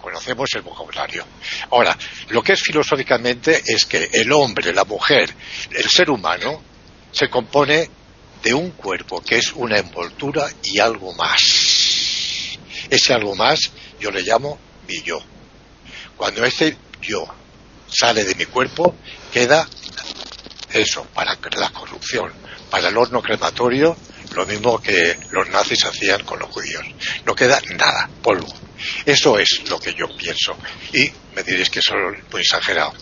conocemos el vocabulario. Ahora, lo que es filosóficamente es que el hombre, la mujer, el ser humano, se compone de un cuerpo que es una envoltura y algo más. Ese algo más yo le llamo mi yo. Cuando ese yo sale de mi cuerpo, queda eso, para la corrupción, para el horno crematorio, lo mismo que los nazis hacían con los judíos. No queda nada, polvo. Eso es lo que yo pienso. Y me diréis que es muy exagerado.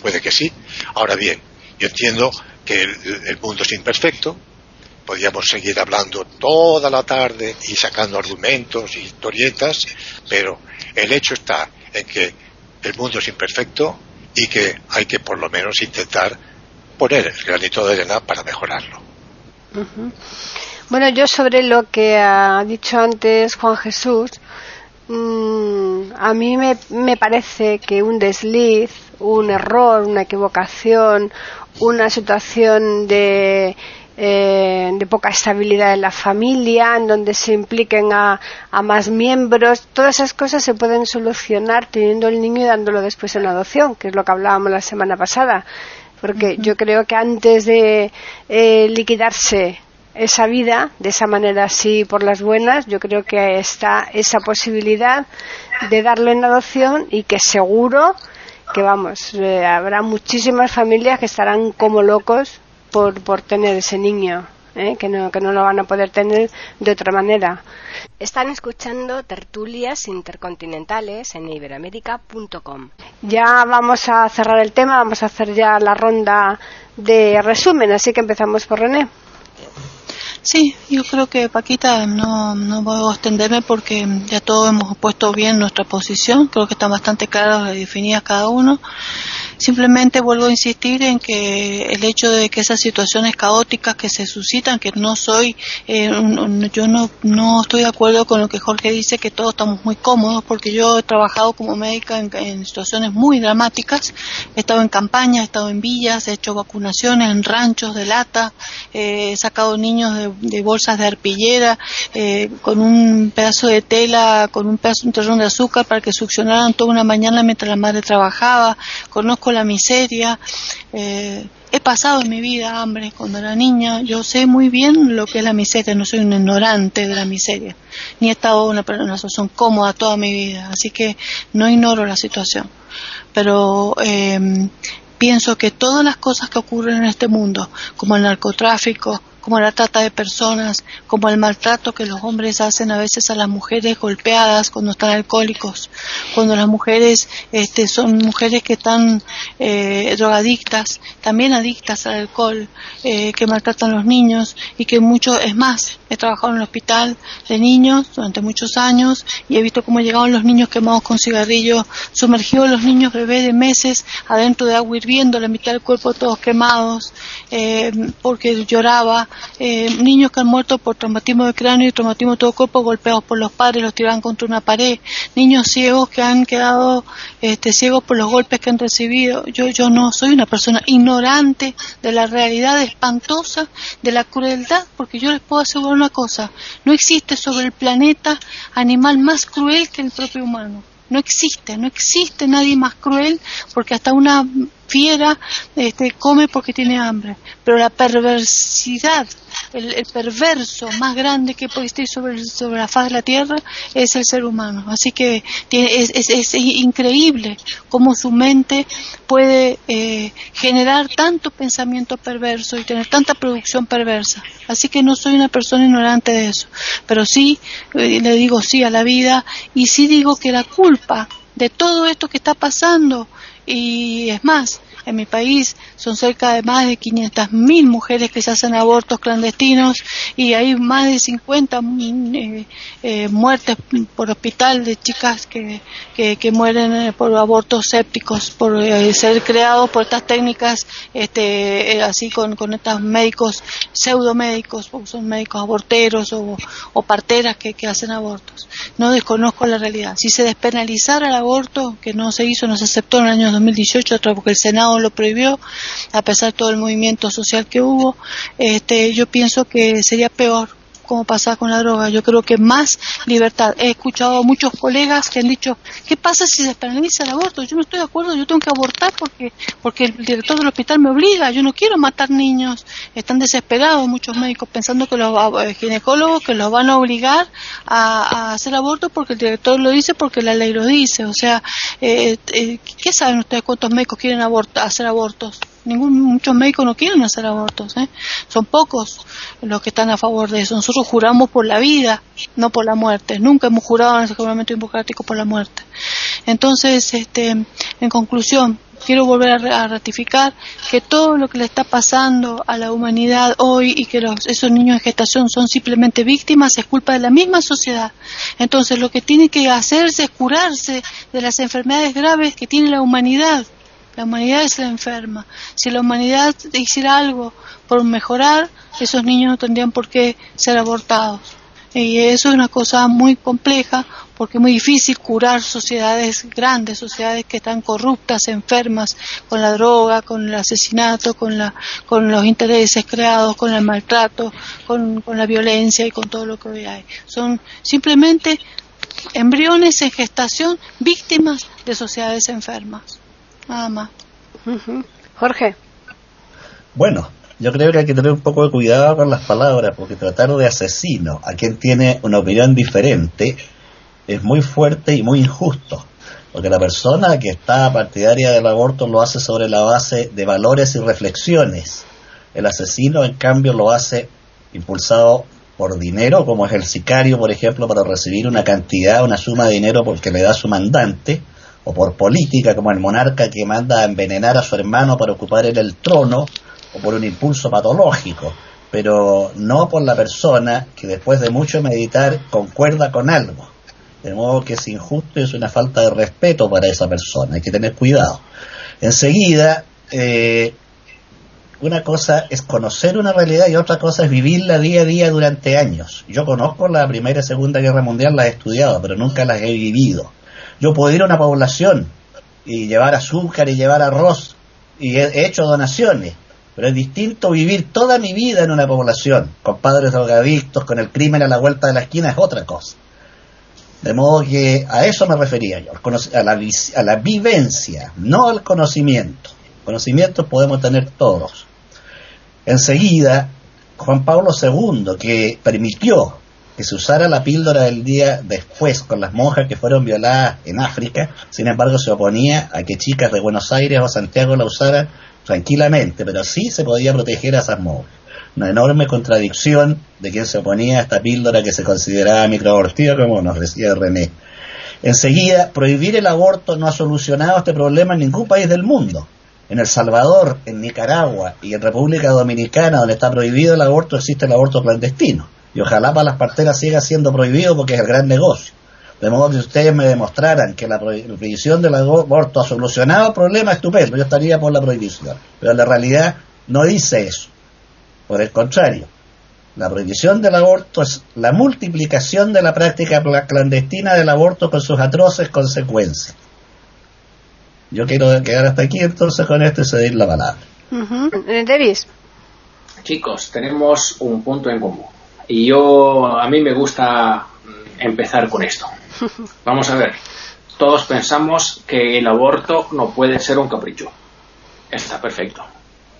Puede que sí. Ahora bien, yo entiendo que el, mundo es imperfecto. Podríamos seguir hablando toda la tarde y sacando argumentos y historietas, pero el hecho está en que el mundo es imperfecto y que hay que por lo menos intentar poner el granito de arena para mejorarlo. Bueno, yo sobre lo que ha dicho antes Juan Jesús, mm, a mí me, me parece que un desliz, un error, una equivocación, una situación de eh, de poca estabilidad en la familia, en donde se impliquen a, más miembros. Todas esas cosas se pueden solucionar teniendo el niño y dándolo después en adopción, que es lo que hablábamos la semana pasada. Porque yo creo que antes de eh, liquidarse esa vida de esa manera así por las buenas, yo creo que está esa posibilidad de darlo en adopción y que seguro que vamos, eh, habrá muchísimas familias que estarán como locos por, por tener ese niño, ¿eh? que, no, que no lo van a poder tener de otra manera. Están escuchando tertulias intercontinentales en iberoamérica.com. Ya vamos a cerrar el tema, vamos a hacer ya la ronda de resumen, así que empezamos por René. Sí, yo creo que Paquita no, no voy a extenderme porque ya todos hemos puesto bien nuestra posición, creo que están bastante claras y definidas cada uno. Simplemente vuelvo a insistir en que el hecho de que esas situaciones caóticas que se suscitan, que no soy, eh, yo no, no estoy de acuerdo con lo que Jorge dice, que todos estamos muy cómodos, porque yo he trabajado como médica en, situaciones muy dramáticas, he estado en campañas, he estado en villas, he hecho vacunaciones en ranchos de lata, eh, he sacado niños de, bolsas de arpillera, eh, con un pedazo de tela, con un pedazo, un terrón de azúcar para que succionaran toda una mañana mientras la madre trabajaba, conozco la miseria. Eh, he pasado en mi vida hambre cuando era niña. Yo sé muy bien lo que es la miseria. No soy un ignorante de la miseria. Ni he estado en una, situación cómoda toda mi vida. Así que no ignoro la situación. Pero eh, pienso que todas las cosas que ocurren en este mundo, como el narcotráfico, como la trata de personas, como el maltrato que los hombres hacen a veces a las mujeres golpeadas cuando están alcohólicos, cuando las mujeres este, son mujeres que están eh, drogadictas, también adictas al alcohol, eh, que maltratan a los niños y que mucho, es más, he trabajado en el hospital de niños durante muchos años y he visto cómo llegaban los niños quemados con cigarrillos, sumergidos los niños bebés de meses adentro de agua hirviendo, la mitad del cuerpo todos quemados, eh, porque lloraba, eh, niños que han muerto por traumatismo de cráneo y traumatismo de todo cuerpo golpeados por los padres, los tiraban contra una pared, niños ciegos que han quedado este, ciegos por los golpes que han recibido. Yo, yo no soy una persona ignorante de la realidad espantosa, de la crueldad, porque yo les puedo asegurar una cosa, no existe sobre el planeta animal más cruel que el propio humano. No existe, no existe nadie más cruel porque hasta una fiera este, come porque tiene hambre. Pero la perversidad, el, perverso más grande que puede estar sobre, la faz de la tierra es el ser humano. Así que es, es, increíble cómo su mente puede eh, generar tanto pensamiento perverso y tener tanta producción perversa. Así que no soy una persona ignorante de eso. Pero sí eh, le digo sí a la vida y sí digo que la culpa de todo esto que está pasando y es más, en mi país son cerca de más de 500.000 mujeres que se hacen abortos clandestinos y hay más de 50 mm, eh, eh, muertes por hospital de chicas que, que, mueren eh, por abortos sépticos, por ser creados por estas técnicas, este, así con, con estos médicos, pseudomédicos, porque son médicos aborteros o, o parteras que, que hacen abortos. No desconozco la realidad. Si se despenalizara el aborto, que no se hizo, no se aceptó en el año 2018, porque el Senado lo prohibió, a pesar de todo el movimiento social que hubo, este, yo pienso que sería peor como pasa con la droga. Yo creo que más libertad. He escuchado a muchos colegas que han dicho, ¿qué pasa si se penaliza el aborto? Yo no estoy de acuerdo, yo tengo que abortar porque, porque el director del hospital me obliga, yo no quiero matar niños. Están desesperados muchos médicos pensando que los eh, ginecólogos que los van a obligar a, hacer aborto porque el director lo dice, porque la ley lo dice. O sea, eh, eh, ¿qué saben ustedes cuántos médicos quieren hacer abortos? Ningún, muchos médicos no quieren hacer abortos, ¿eh? son pocos los que están a favor de eso. Nosotros juramos por la vida, no por la muerte. Nunca hemos jurado en ese juramento democrático por la muerte. Entonces, este, en conclusión, quiero volver a, ratificar que todo lo que le está pasando a la humanidad hoy y que los, esos niños en gestación son simplemente víctimas es culpa de la misma sociedad. Entonces, lo que tiene que hacerse es curarse de las enfermedades graves que tiene la humanidad la humanidad es la enferma. Si la humanidad hiciera algo por mejorar, esos niños no tendrían por qué ser abortados. Y eso es una cosa muy compleja porque es muy difícil curar sociedades grandes, sociedades que están corruptas, enfermas, con la droga, con el asesinato, con, la, con los intereses creados, con el maltrato, con, con la violencia y con todo lo que hoy hay. Son simplemente embriones en gestación víctimas de sociedades enfermas nada más. Jorge. Bueno, yo creo que hay que tener un poco de cuidado con las palabras, porque tratar de asesino a quien tiene una opinión diferente es muy fuerte y muy injusto. Porque la persona que está partidaria del aborto lo hace sobre la base de valores y reflexiones. El asesino, en cambio, lo hace impulsado por dinero, como es el sicario, por ejemplo, para recibir una cantidad, una suma de dinero porque le da su mandante, o por política, como el monarca que manda a envenenar a su hermano para ocupar el trono, o por un impulso patológico, pero no por la persona que después de mucho meditar concuerda con algo. De modo que es injusto y es una falta de respeto para esa persona, hay que tener cuidado. Enseguida, eh, una cosa es conocer una realidad y otra cosa es vivirla día a día durante años. Yo conozco la Primera y Segunda Guerra Mundial, las he estudiado, pero nunca las he vivido. Yo puedo ir a una población y llevar azúcar y llevar arroz y he hecho donaciones, pero es distinto vivir toda mi vida en una población, con padres drogadictos, con el crimen a la vuelta de la esquina, es otra cosa. De modo que a eso me refería yo, a la, a la vivencia, no al conocimiento. Conocimientos podemos tener todos. Enseguida, Juan Pablo II, que permitió que se usara la píldora del día después con las monjas que fueron violadas en África, sin embargo se oponía a que chicas de Buenos Aires o Santiago la usaran tranquilamente, pero sí se podía proteger a esas monjas. Una enorme contradicción de quien se oponía a esta píldora que se consideraba microabortiva, como nos decía René. Enseguida, prohibir el aborto no ha solucionado este problema en ningún país del mundo. En El Salvador, en Nicaragua y en República Dominicana, donde está prohibido el aborto, existe el aborto clandestino y ojalá para las parteras siga siendo prohibido porque es el gran negocio. De modo que si ustedes me demostraran que la prohibición del aborto ha solucionado el problema, estupendo, yo estaría por la prohibición. Pero la realidad no dice eso. Por el contrario, la prohibición del aborto es la multiplicación de la práctica clandestina del aborto con sus atroces consecuencias. Yo quiero quedar hasta aquí entonces con esto y ceder la palabra. Davis. Chicos, tenemos un punto en común y yo, a mí me gusta empezar con esto. Vamos a ver, todos pensamos que el aborto no puede ser un capricho. Está perfecto.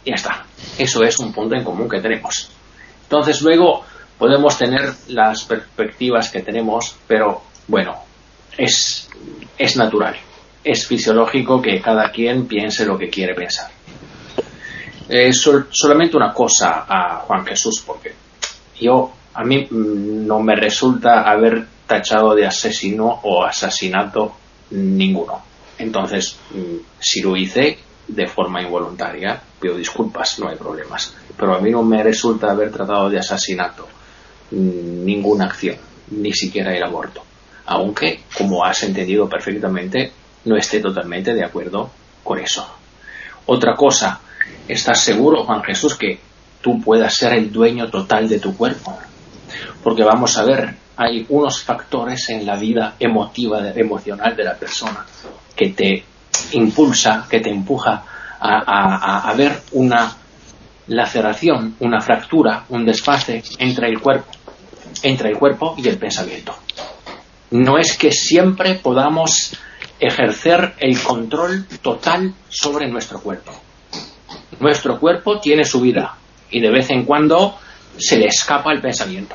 Ya está. Eso es un punto en común que tenemos. Entonces luego podemos tener las perspectivas que tenemos, pero bueno, es, es natural. Es fisiológico que cada quien piense lo que quiere pensar. Eh, solamente una cosa a Juan Jesús, porque yo a mí mm, no me resulta haber tachado de asesino o asesinato ninguno. Entonces, mm, si lo hice de forma involuntaria, pido disculpas, no hay problemas. Pero a mí no me resulta haber tratado de asesinato mm, ninguna acción, ni siquiera el aborto. Aunque, como has entendido perfectamente, no esté totalmente de acuerdo con eso. Otra cosa, ¿estás seguro, Juan Jesús, que tú puedas ser el dueño total de tu cuerpo? Porque vamos a ver, hay unos factores en la vida emotiva, emocional de la persona que te impulsa, que te empuja a, ver una laceración, una fractura, un desfase entre el cuerpo entre el cuerpo y el pensamiento. No es que siempre podamos ejercer el control total sobre nuestro cuerpo. Nuestro cuerpo tiene su vida y de vez en cuando se le escapa el pensamiento.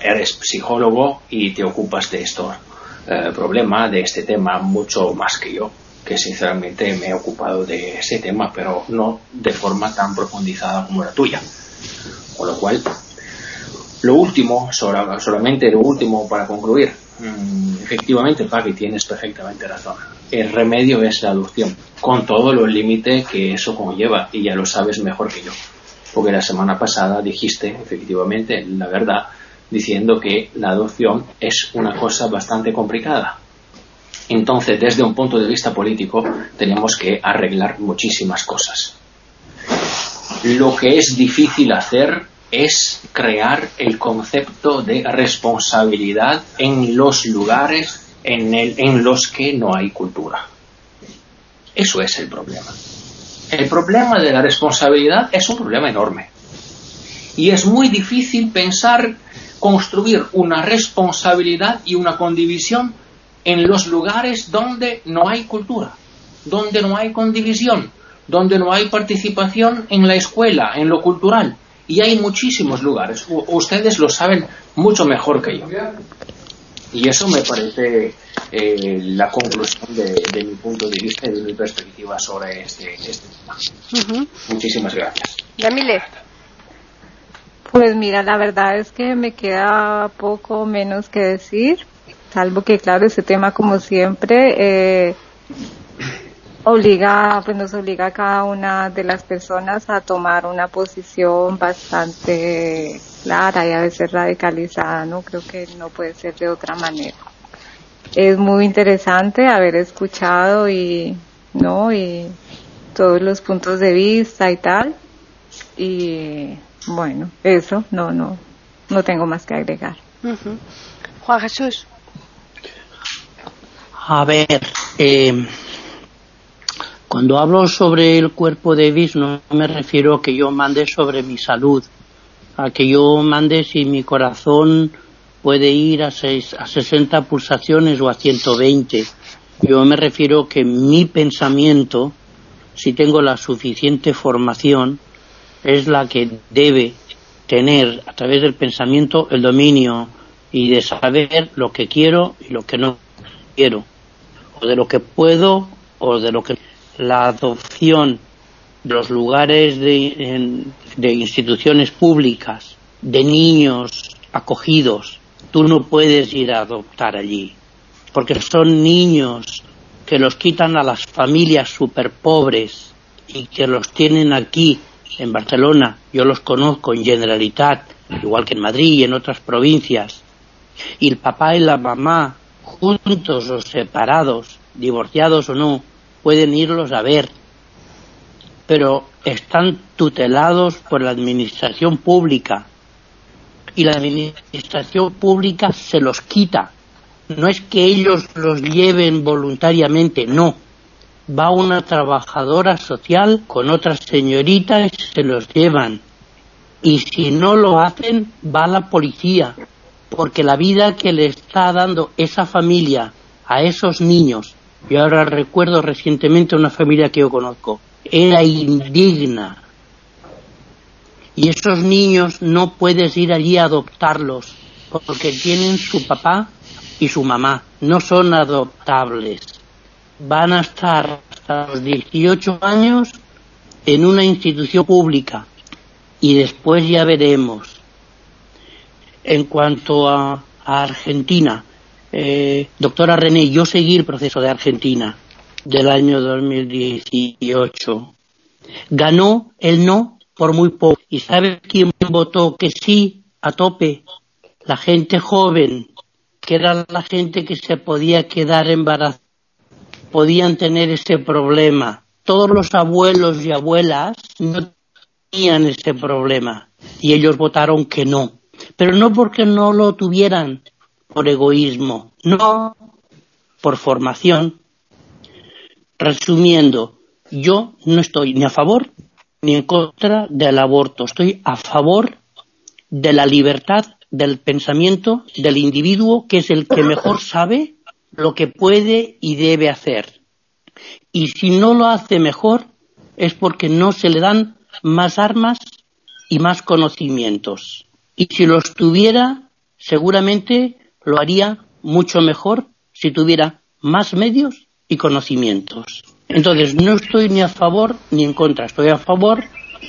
Eres psicólogo y te ocupas de esto eh, problema, de este tema, mucho más que yo, que sinceramente me he ocupado de ese tema, pero no de forma tan profundizada como la tuya. Con lo cual, lo último, solamente lo último para concluir. Mm, efectivamente, Paqui, tienes perfectamente razón. El remedio es la adopción, con todos los límites que eso conlleva, y ya lo sabes mejor que yo. Porque la semana pasada dijiste, efectivamente, la verdad, diciendo que la adopción es una cosa bastante complicada. Entonces, desde un punto de vista político, tenemos que arreglar muchísimas cosas. Lo que es difícil hacer es crear el concepto de responsabilidad en los lugares en, en los que no hay cultura. Eso es el problema. El problema de la responsabilidad es un problema enorme. Y es muy difícil pensar construir una responsabilidad y una condivisión en los lugares donde no hay cultura, donde no hay condivisión, donde no hay participación en la escuela, en lo cultural, y hay muchísimos lugares. ustedes lo saben mucho mejor que yo. Y eso me parece eh, la conclusión de, mi punto de vista y de mi perspectiva sobre este, este tema. Muchísimas gracias. Yamile. Pues mira, la verdad es que me queda poco menos que decir, salvo que claro, este tema como siempre eh, obliga, pues nos obliga a cada una de las personas a tomar una posición bastante clara y a veces radicalizada, ¿no? Creo que no puede ser de otra manera. Es muy interesante haber escuchado y, ¿no? Y todos los puntos de vista y tal. Y bueno, eso, no, no, no tengo más que agregar. Juan Jesús. A ver, eh, cuando hablo sobre el cuerpo de Bis no me refiero a que yo mande sobre mi salud, a que yo mande si mi corazón puede ir a, seis, a 60 pulsaciones o a 120. Yo me refiero que mi pensamiento, si tengo la suficiente formación, es la que debe tener a través del pensamiento el dominio y de saber lo que quiero y lo que no quiero, o de lo que puedo o de lo que la adopción los lugares de, instituciones públicas, de niños acogidos, tú no puedes ir a adoptar allí, porque son niños que los quitan a las familias super pobres y que los tienen aquí en Barcelona, yo los conozco en Generalitat, igual que en Madrid y en otras provincias, y el papá y la mamá, juntos o separados, divorciados o no, pueden irlos a ver, pero están tutelados por la administración pública y la administración pública se los quita. No es que ellos los lleven voluntariamente, no. Va una trabajadora social con otras señoritas y se los llevan. Y si no lo hacen, va la policía, porque la vida que le está dando esa familia a esos niños yo ahora recuerdo recientemente una familia que yo conozco. Era indigna. Y esos niños no puedes ir allí a adoptarlos porque tienen su papá y su mamá. No son adoptables. Van a estar hasta los 18 años en una institución pública y después ya veremos. En cuanto a, a Argentina, eh, doctora René, yo seguí el proceso de Argentina del año 2018. Ganó el no por muy poco. ¿Y sabe quién votó que sí a tope? La gente joven, que era la gente que se podía quedar embarazada, podían tener ese problema. Todos los abuelos y abuelas no tenían ese problema y ellos votaron que no. Pero no porque no lo tuvieran, por egoísmo, no por formación. Resumiendo, yo no estoy ni a favor ni en contra del aborto, estoy a favor de la libertad del pensamiento del individuo que es el que mejor sabe lo que puede y debe hacer. Y si no lo hace mejor es porque no se le dan más armas y más conocimientos. Y si los tuviera, seguramente lo haría mucho mejor si tuviera más medios y conocimientos. Entonces, no estoy ni a favor ni en contra. Estoy a favor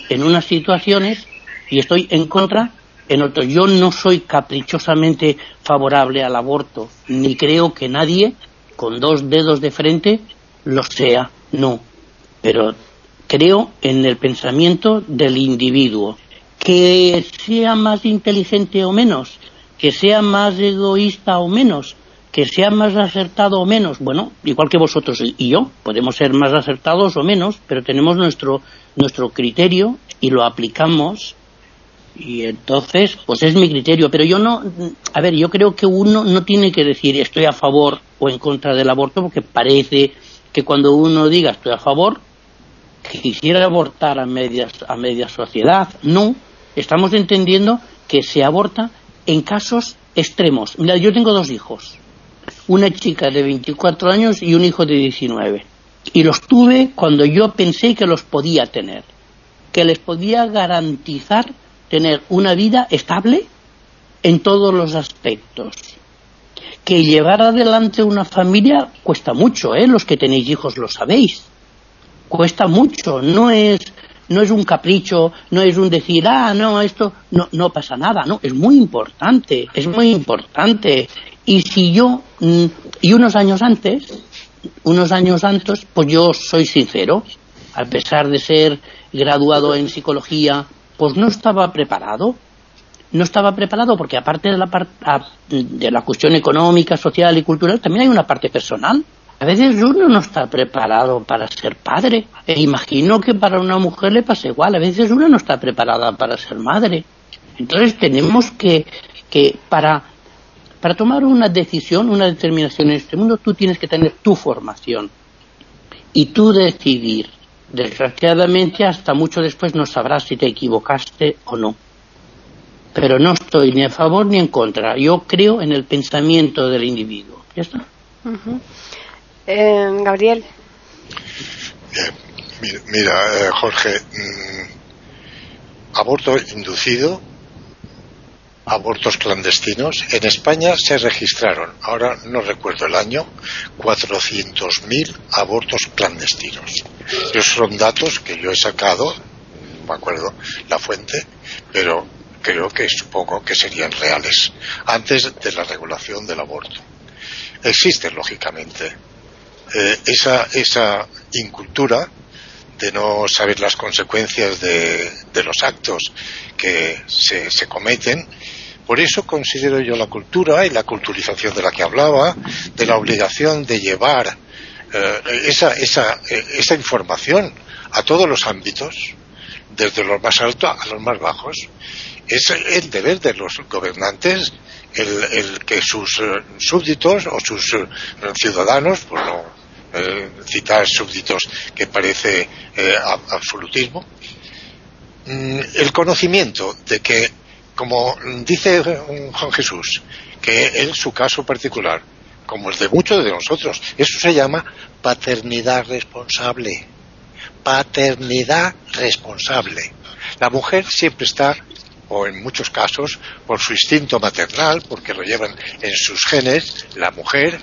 en unas situaciones y estoy en contra en otras. Yo no soy caprichosamente favorable al aborto, ni creo que nadie con dos dedos de frente lo sea. No. Pero creo en el pensamiento del individuo. Que sea más inteligente o menos, que sea más egoísta o menos, que sea más acertado o menos, bueno, igual que vosotros y yo, podemos ser más acertados o menos, pero tenemos nuestro, nuestro criterio y lo aplicamos y entonces, pues es mi criterio, pero yo no, a ver, yo creo que uno no tiene que decir estoy a favor o en contra del aborto porque parece que cuando uno diga estoy a favor, quisiera abortar a media, a media sociedad. No, estamos entendiendo que se aborta en casos extremos. Mira, yo tengo dos hijos, una chica de 24 años y un hijo de 19. Y los tuve cuando yo pensé que los podía tener, que les podía garantizar tener una vida estable en todos los aspectos. Que llevar adelante una familia cuesta mucho, ¿eh? Los que tenéis hijos lo sabéis. Cuesta mucho, no es no es un capricho, no es un decir, ah, no, esto no, no pasa nada, no, es muy importante, es muy importante. Y si yo, mm, y unos años antes, unos años antes, pues yo soy sincero, a pesar de ser graduado en psicología, pues no estaba preparado. No estaba preparado porque aparte de la, de la cuestión económica, social y cultural, también hay una parte personal. A veces uno no está preparado para ser padre. E imagino que para una mujer le pasa igual. A veces uno no está preparada para ser madre. Entonces tenemos que, que para, para tomar una decisión, una determinación en este mundo, tú tienes que tener tu formación y tú decidir. Desgraciadamente, hasta mucho después no sabrás si te equivocaste o no. Pero no estoy ni a favor ni en contra. Yo creo en el pensamiento del individuo. ¿Ya está? Eh, Gabriel. mira, eh, Jorge, mm, aborto inducido, abortos clandestinos. En España se registraron, ahora no recuerdo el año, 400.000 abortos clandestinos. Esos son datos que yo he sacado, no me acuerdo la fuente, pero creo que supongo que serían reales, antes de la regulación del aborto. Existen, lógicamente, eh, esa, esa incultura de no saber las consecuencias de, los actos que se, se, cometen. Por eso considero yo la cultura y la culturización de la que hablaba, de la obligación de llevar eh, esa, esa, eh, esa información a todos los ámbitos, desde los más altos a los más bajos. Es el deber de los gobernantes el, que sus súbditos o sus ciudadanos, pues no, eh, citar súbditos que parece eh, absolutismo, mm, el conocimiento de que, como dice Juan Jesús, que en su caso particular, como el de muchos de nosotros, eso se llama paternidad responsable. Paternidad responsable. La mujer siempre está o en muchos casos por su instinto maternal, porque lo llevan en sus genes, la mujer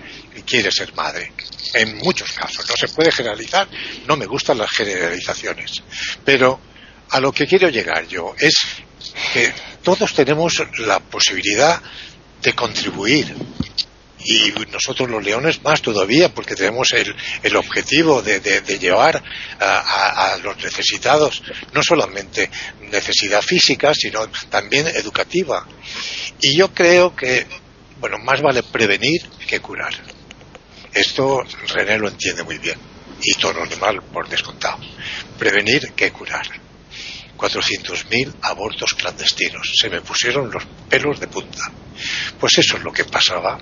quiere ser madre en muchos casos. No se puede generalizar, no me gustan las generalizaciones. Pero a lo que quiero llegar yo es que todos tenemos la posibilidad de contribuir. Y nosotros los leones más todavía, porque tenemos el, objetivo de, llevar a, a, los necesitados no solamente necesidad física, sino también educativa. Y yo creo que, bueno, más vale prevenir que curar. Esto René lo entiende muy bien, y todo animal por descontado. Prevenir que curar. 400.000 abortos clandestinos. Se me pusieron los pelos de punta. Pues eso es lo que pasaba.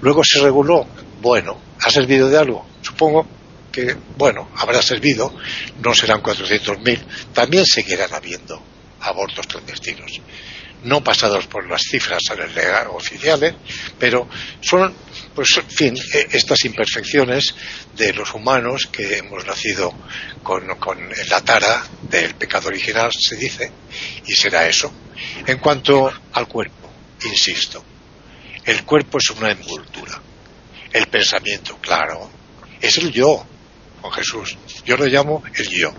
Luego se reguló. Bueno, ¿ha servido de algo? Supongo que, bueno, habrá servido. No serán 400.000. También seguirán habiendo abortos clandestinos. No pasados por las cifras oficiales, pero son, pues, en fin, e, estas imperfecciones de los humanos que hemos nacido con, con la tara del pecado original, se dice, y será eso. En cuanto al cuerpo, insisto, el cuerpo es una envoltura. El pensamiento, claro, es el yo, con Jesús. Yo lo llamo el yo.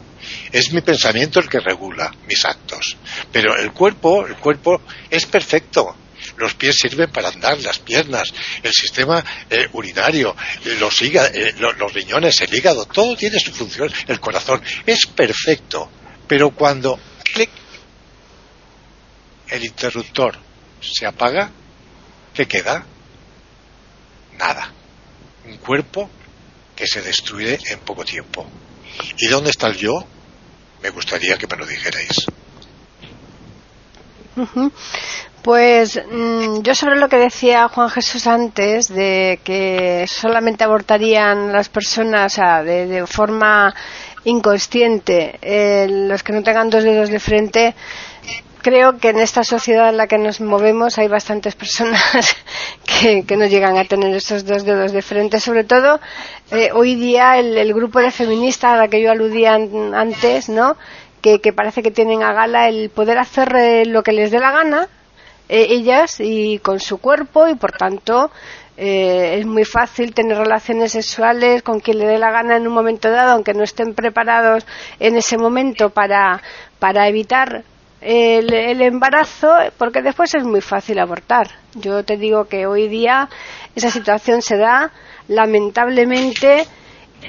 Es mi pensamiento el que regula mis actos. Pero el cuerpo, el cuerpo es perfecto. Los pies sirven para andar, las piernas, el sistema eh, urinario, los, eh, los riñones, el hígado, todo tiene su función, el corazón. Es perfecto. Pero cuando clic, el interruptor se apaga, ¿qué queda? Nada. Un cuerpo que se destruye en poco tiempo. ¿Y dónde está el yo? Me gustaría que me lo dijerais. Pues mm, yo sobre lo que decía Juan Jesús antes, de que solamente abortarían las personas de, forma inconsciente, eh, los que no tengan dos dedos de frente, creo que en esta sociedad en la que nos movemos hay bastantes personas que, no llegan a tener esos dos dedos de frente. Sobre todo, eh, hoy día el, grupo de feministas a la que yo aludía antes, ¿no? Que, parece que tienen a gala el poder hacer eh, lo que les dé la gana, eh, ellas, y con su cuerpo, y por tanto, es muy fácil tener relaciones sexuales con quien le dé la gana en un momento dado, aunque no estén preparados en ese momento para, para evitar el, embarazo porque después es muy fácil abortar. Yo te digo que hoy día esa situación se da lamentablemente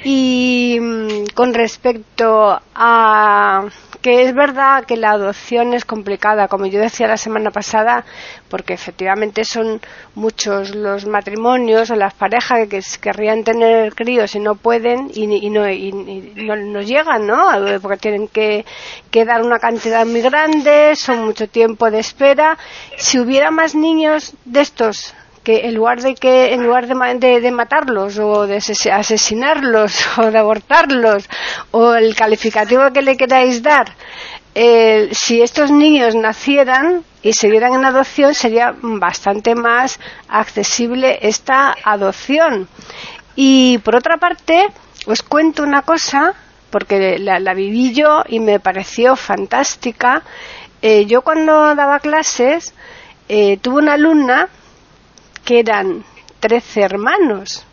y mm, con respecto a que es verdad que la adopción es complicada, como yo decía la semana pasada, porque efectivamente son muchos los matrimonios o las parejas que querrían tener críos y no pueden y, no, no, llegan, ¿no? Porque tienen que, que dar una cantidad muy grande, son mucho tiempo de espera. Si hubiera más niños de estos que en lugar de que en lugar de, matarlos o de asesinarlos o de abortarlos o el calificativo que le queráis dar eh, si estos niños nacieran y se dieran en adopción sería bastante más accesible esta adopción. Y por otra parte os cuento una cosa porque la, viví yo y me pareció fantástica. Eh, yo cuando daba clases eh, tuve una alumna que eran trece hermanos.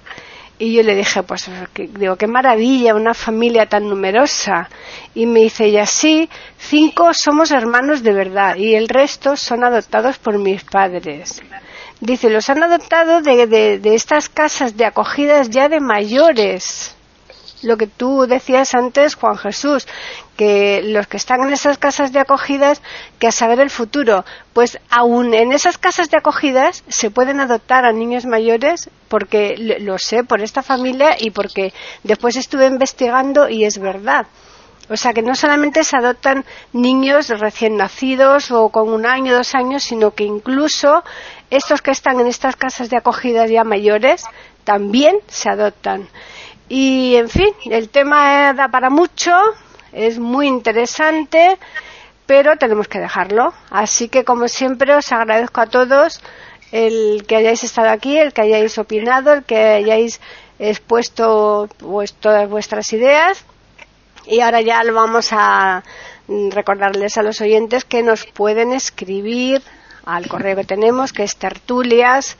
Y yo le dije, pues, digo, qué maravilla, una familia tan numerosa. Y me dice ella, sí, cinco somos hermanos de verdad y el resto son adoptados por mis padres. Dice, los han adoptado de, de estas casas de acogidas ya de mayores lo que tú decías antes, Juan Jesús, que los que están en esas casas de acogidas, que a saber el futuro, pues aún en esas casas de acogidas se pueden adoptar a niños mayores, porque lo sé por esta familia y porque después estuve investigando y es verdad. O sea que no solamente se adoptan niños recién nacidos o con un año, dos años, sino que incluso estos que están en estas casas de acogidas ya mayores también se adoptan. Y, en fin, el tema da para mucho, es muy interesante, pero tenemos que dejarlo. Así que, como siempre, os agradezco a todos el que hayáis estado aquí, el que hayáis opinado, el que hayáis expuesto pues, todas vuestras ideas. Y ahora ya lo vamos a recordarles a los oyentes que nos pueden escribir al correo que tenemos, que es tertulias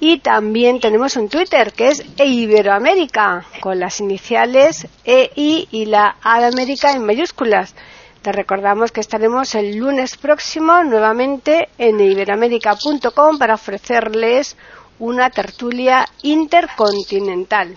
y también tenemos un Twitter que es Iberoamérica, con las iniciales EI y la A de América en mayúsculas. Te recordamos que estaremos el lunes próximo nuevamente en iberoamérica.com para ofrecerles una tertulia intercontinental.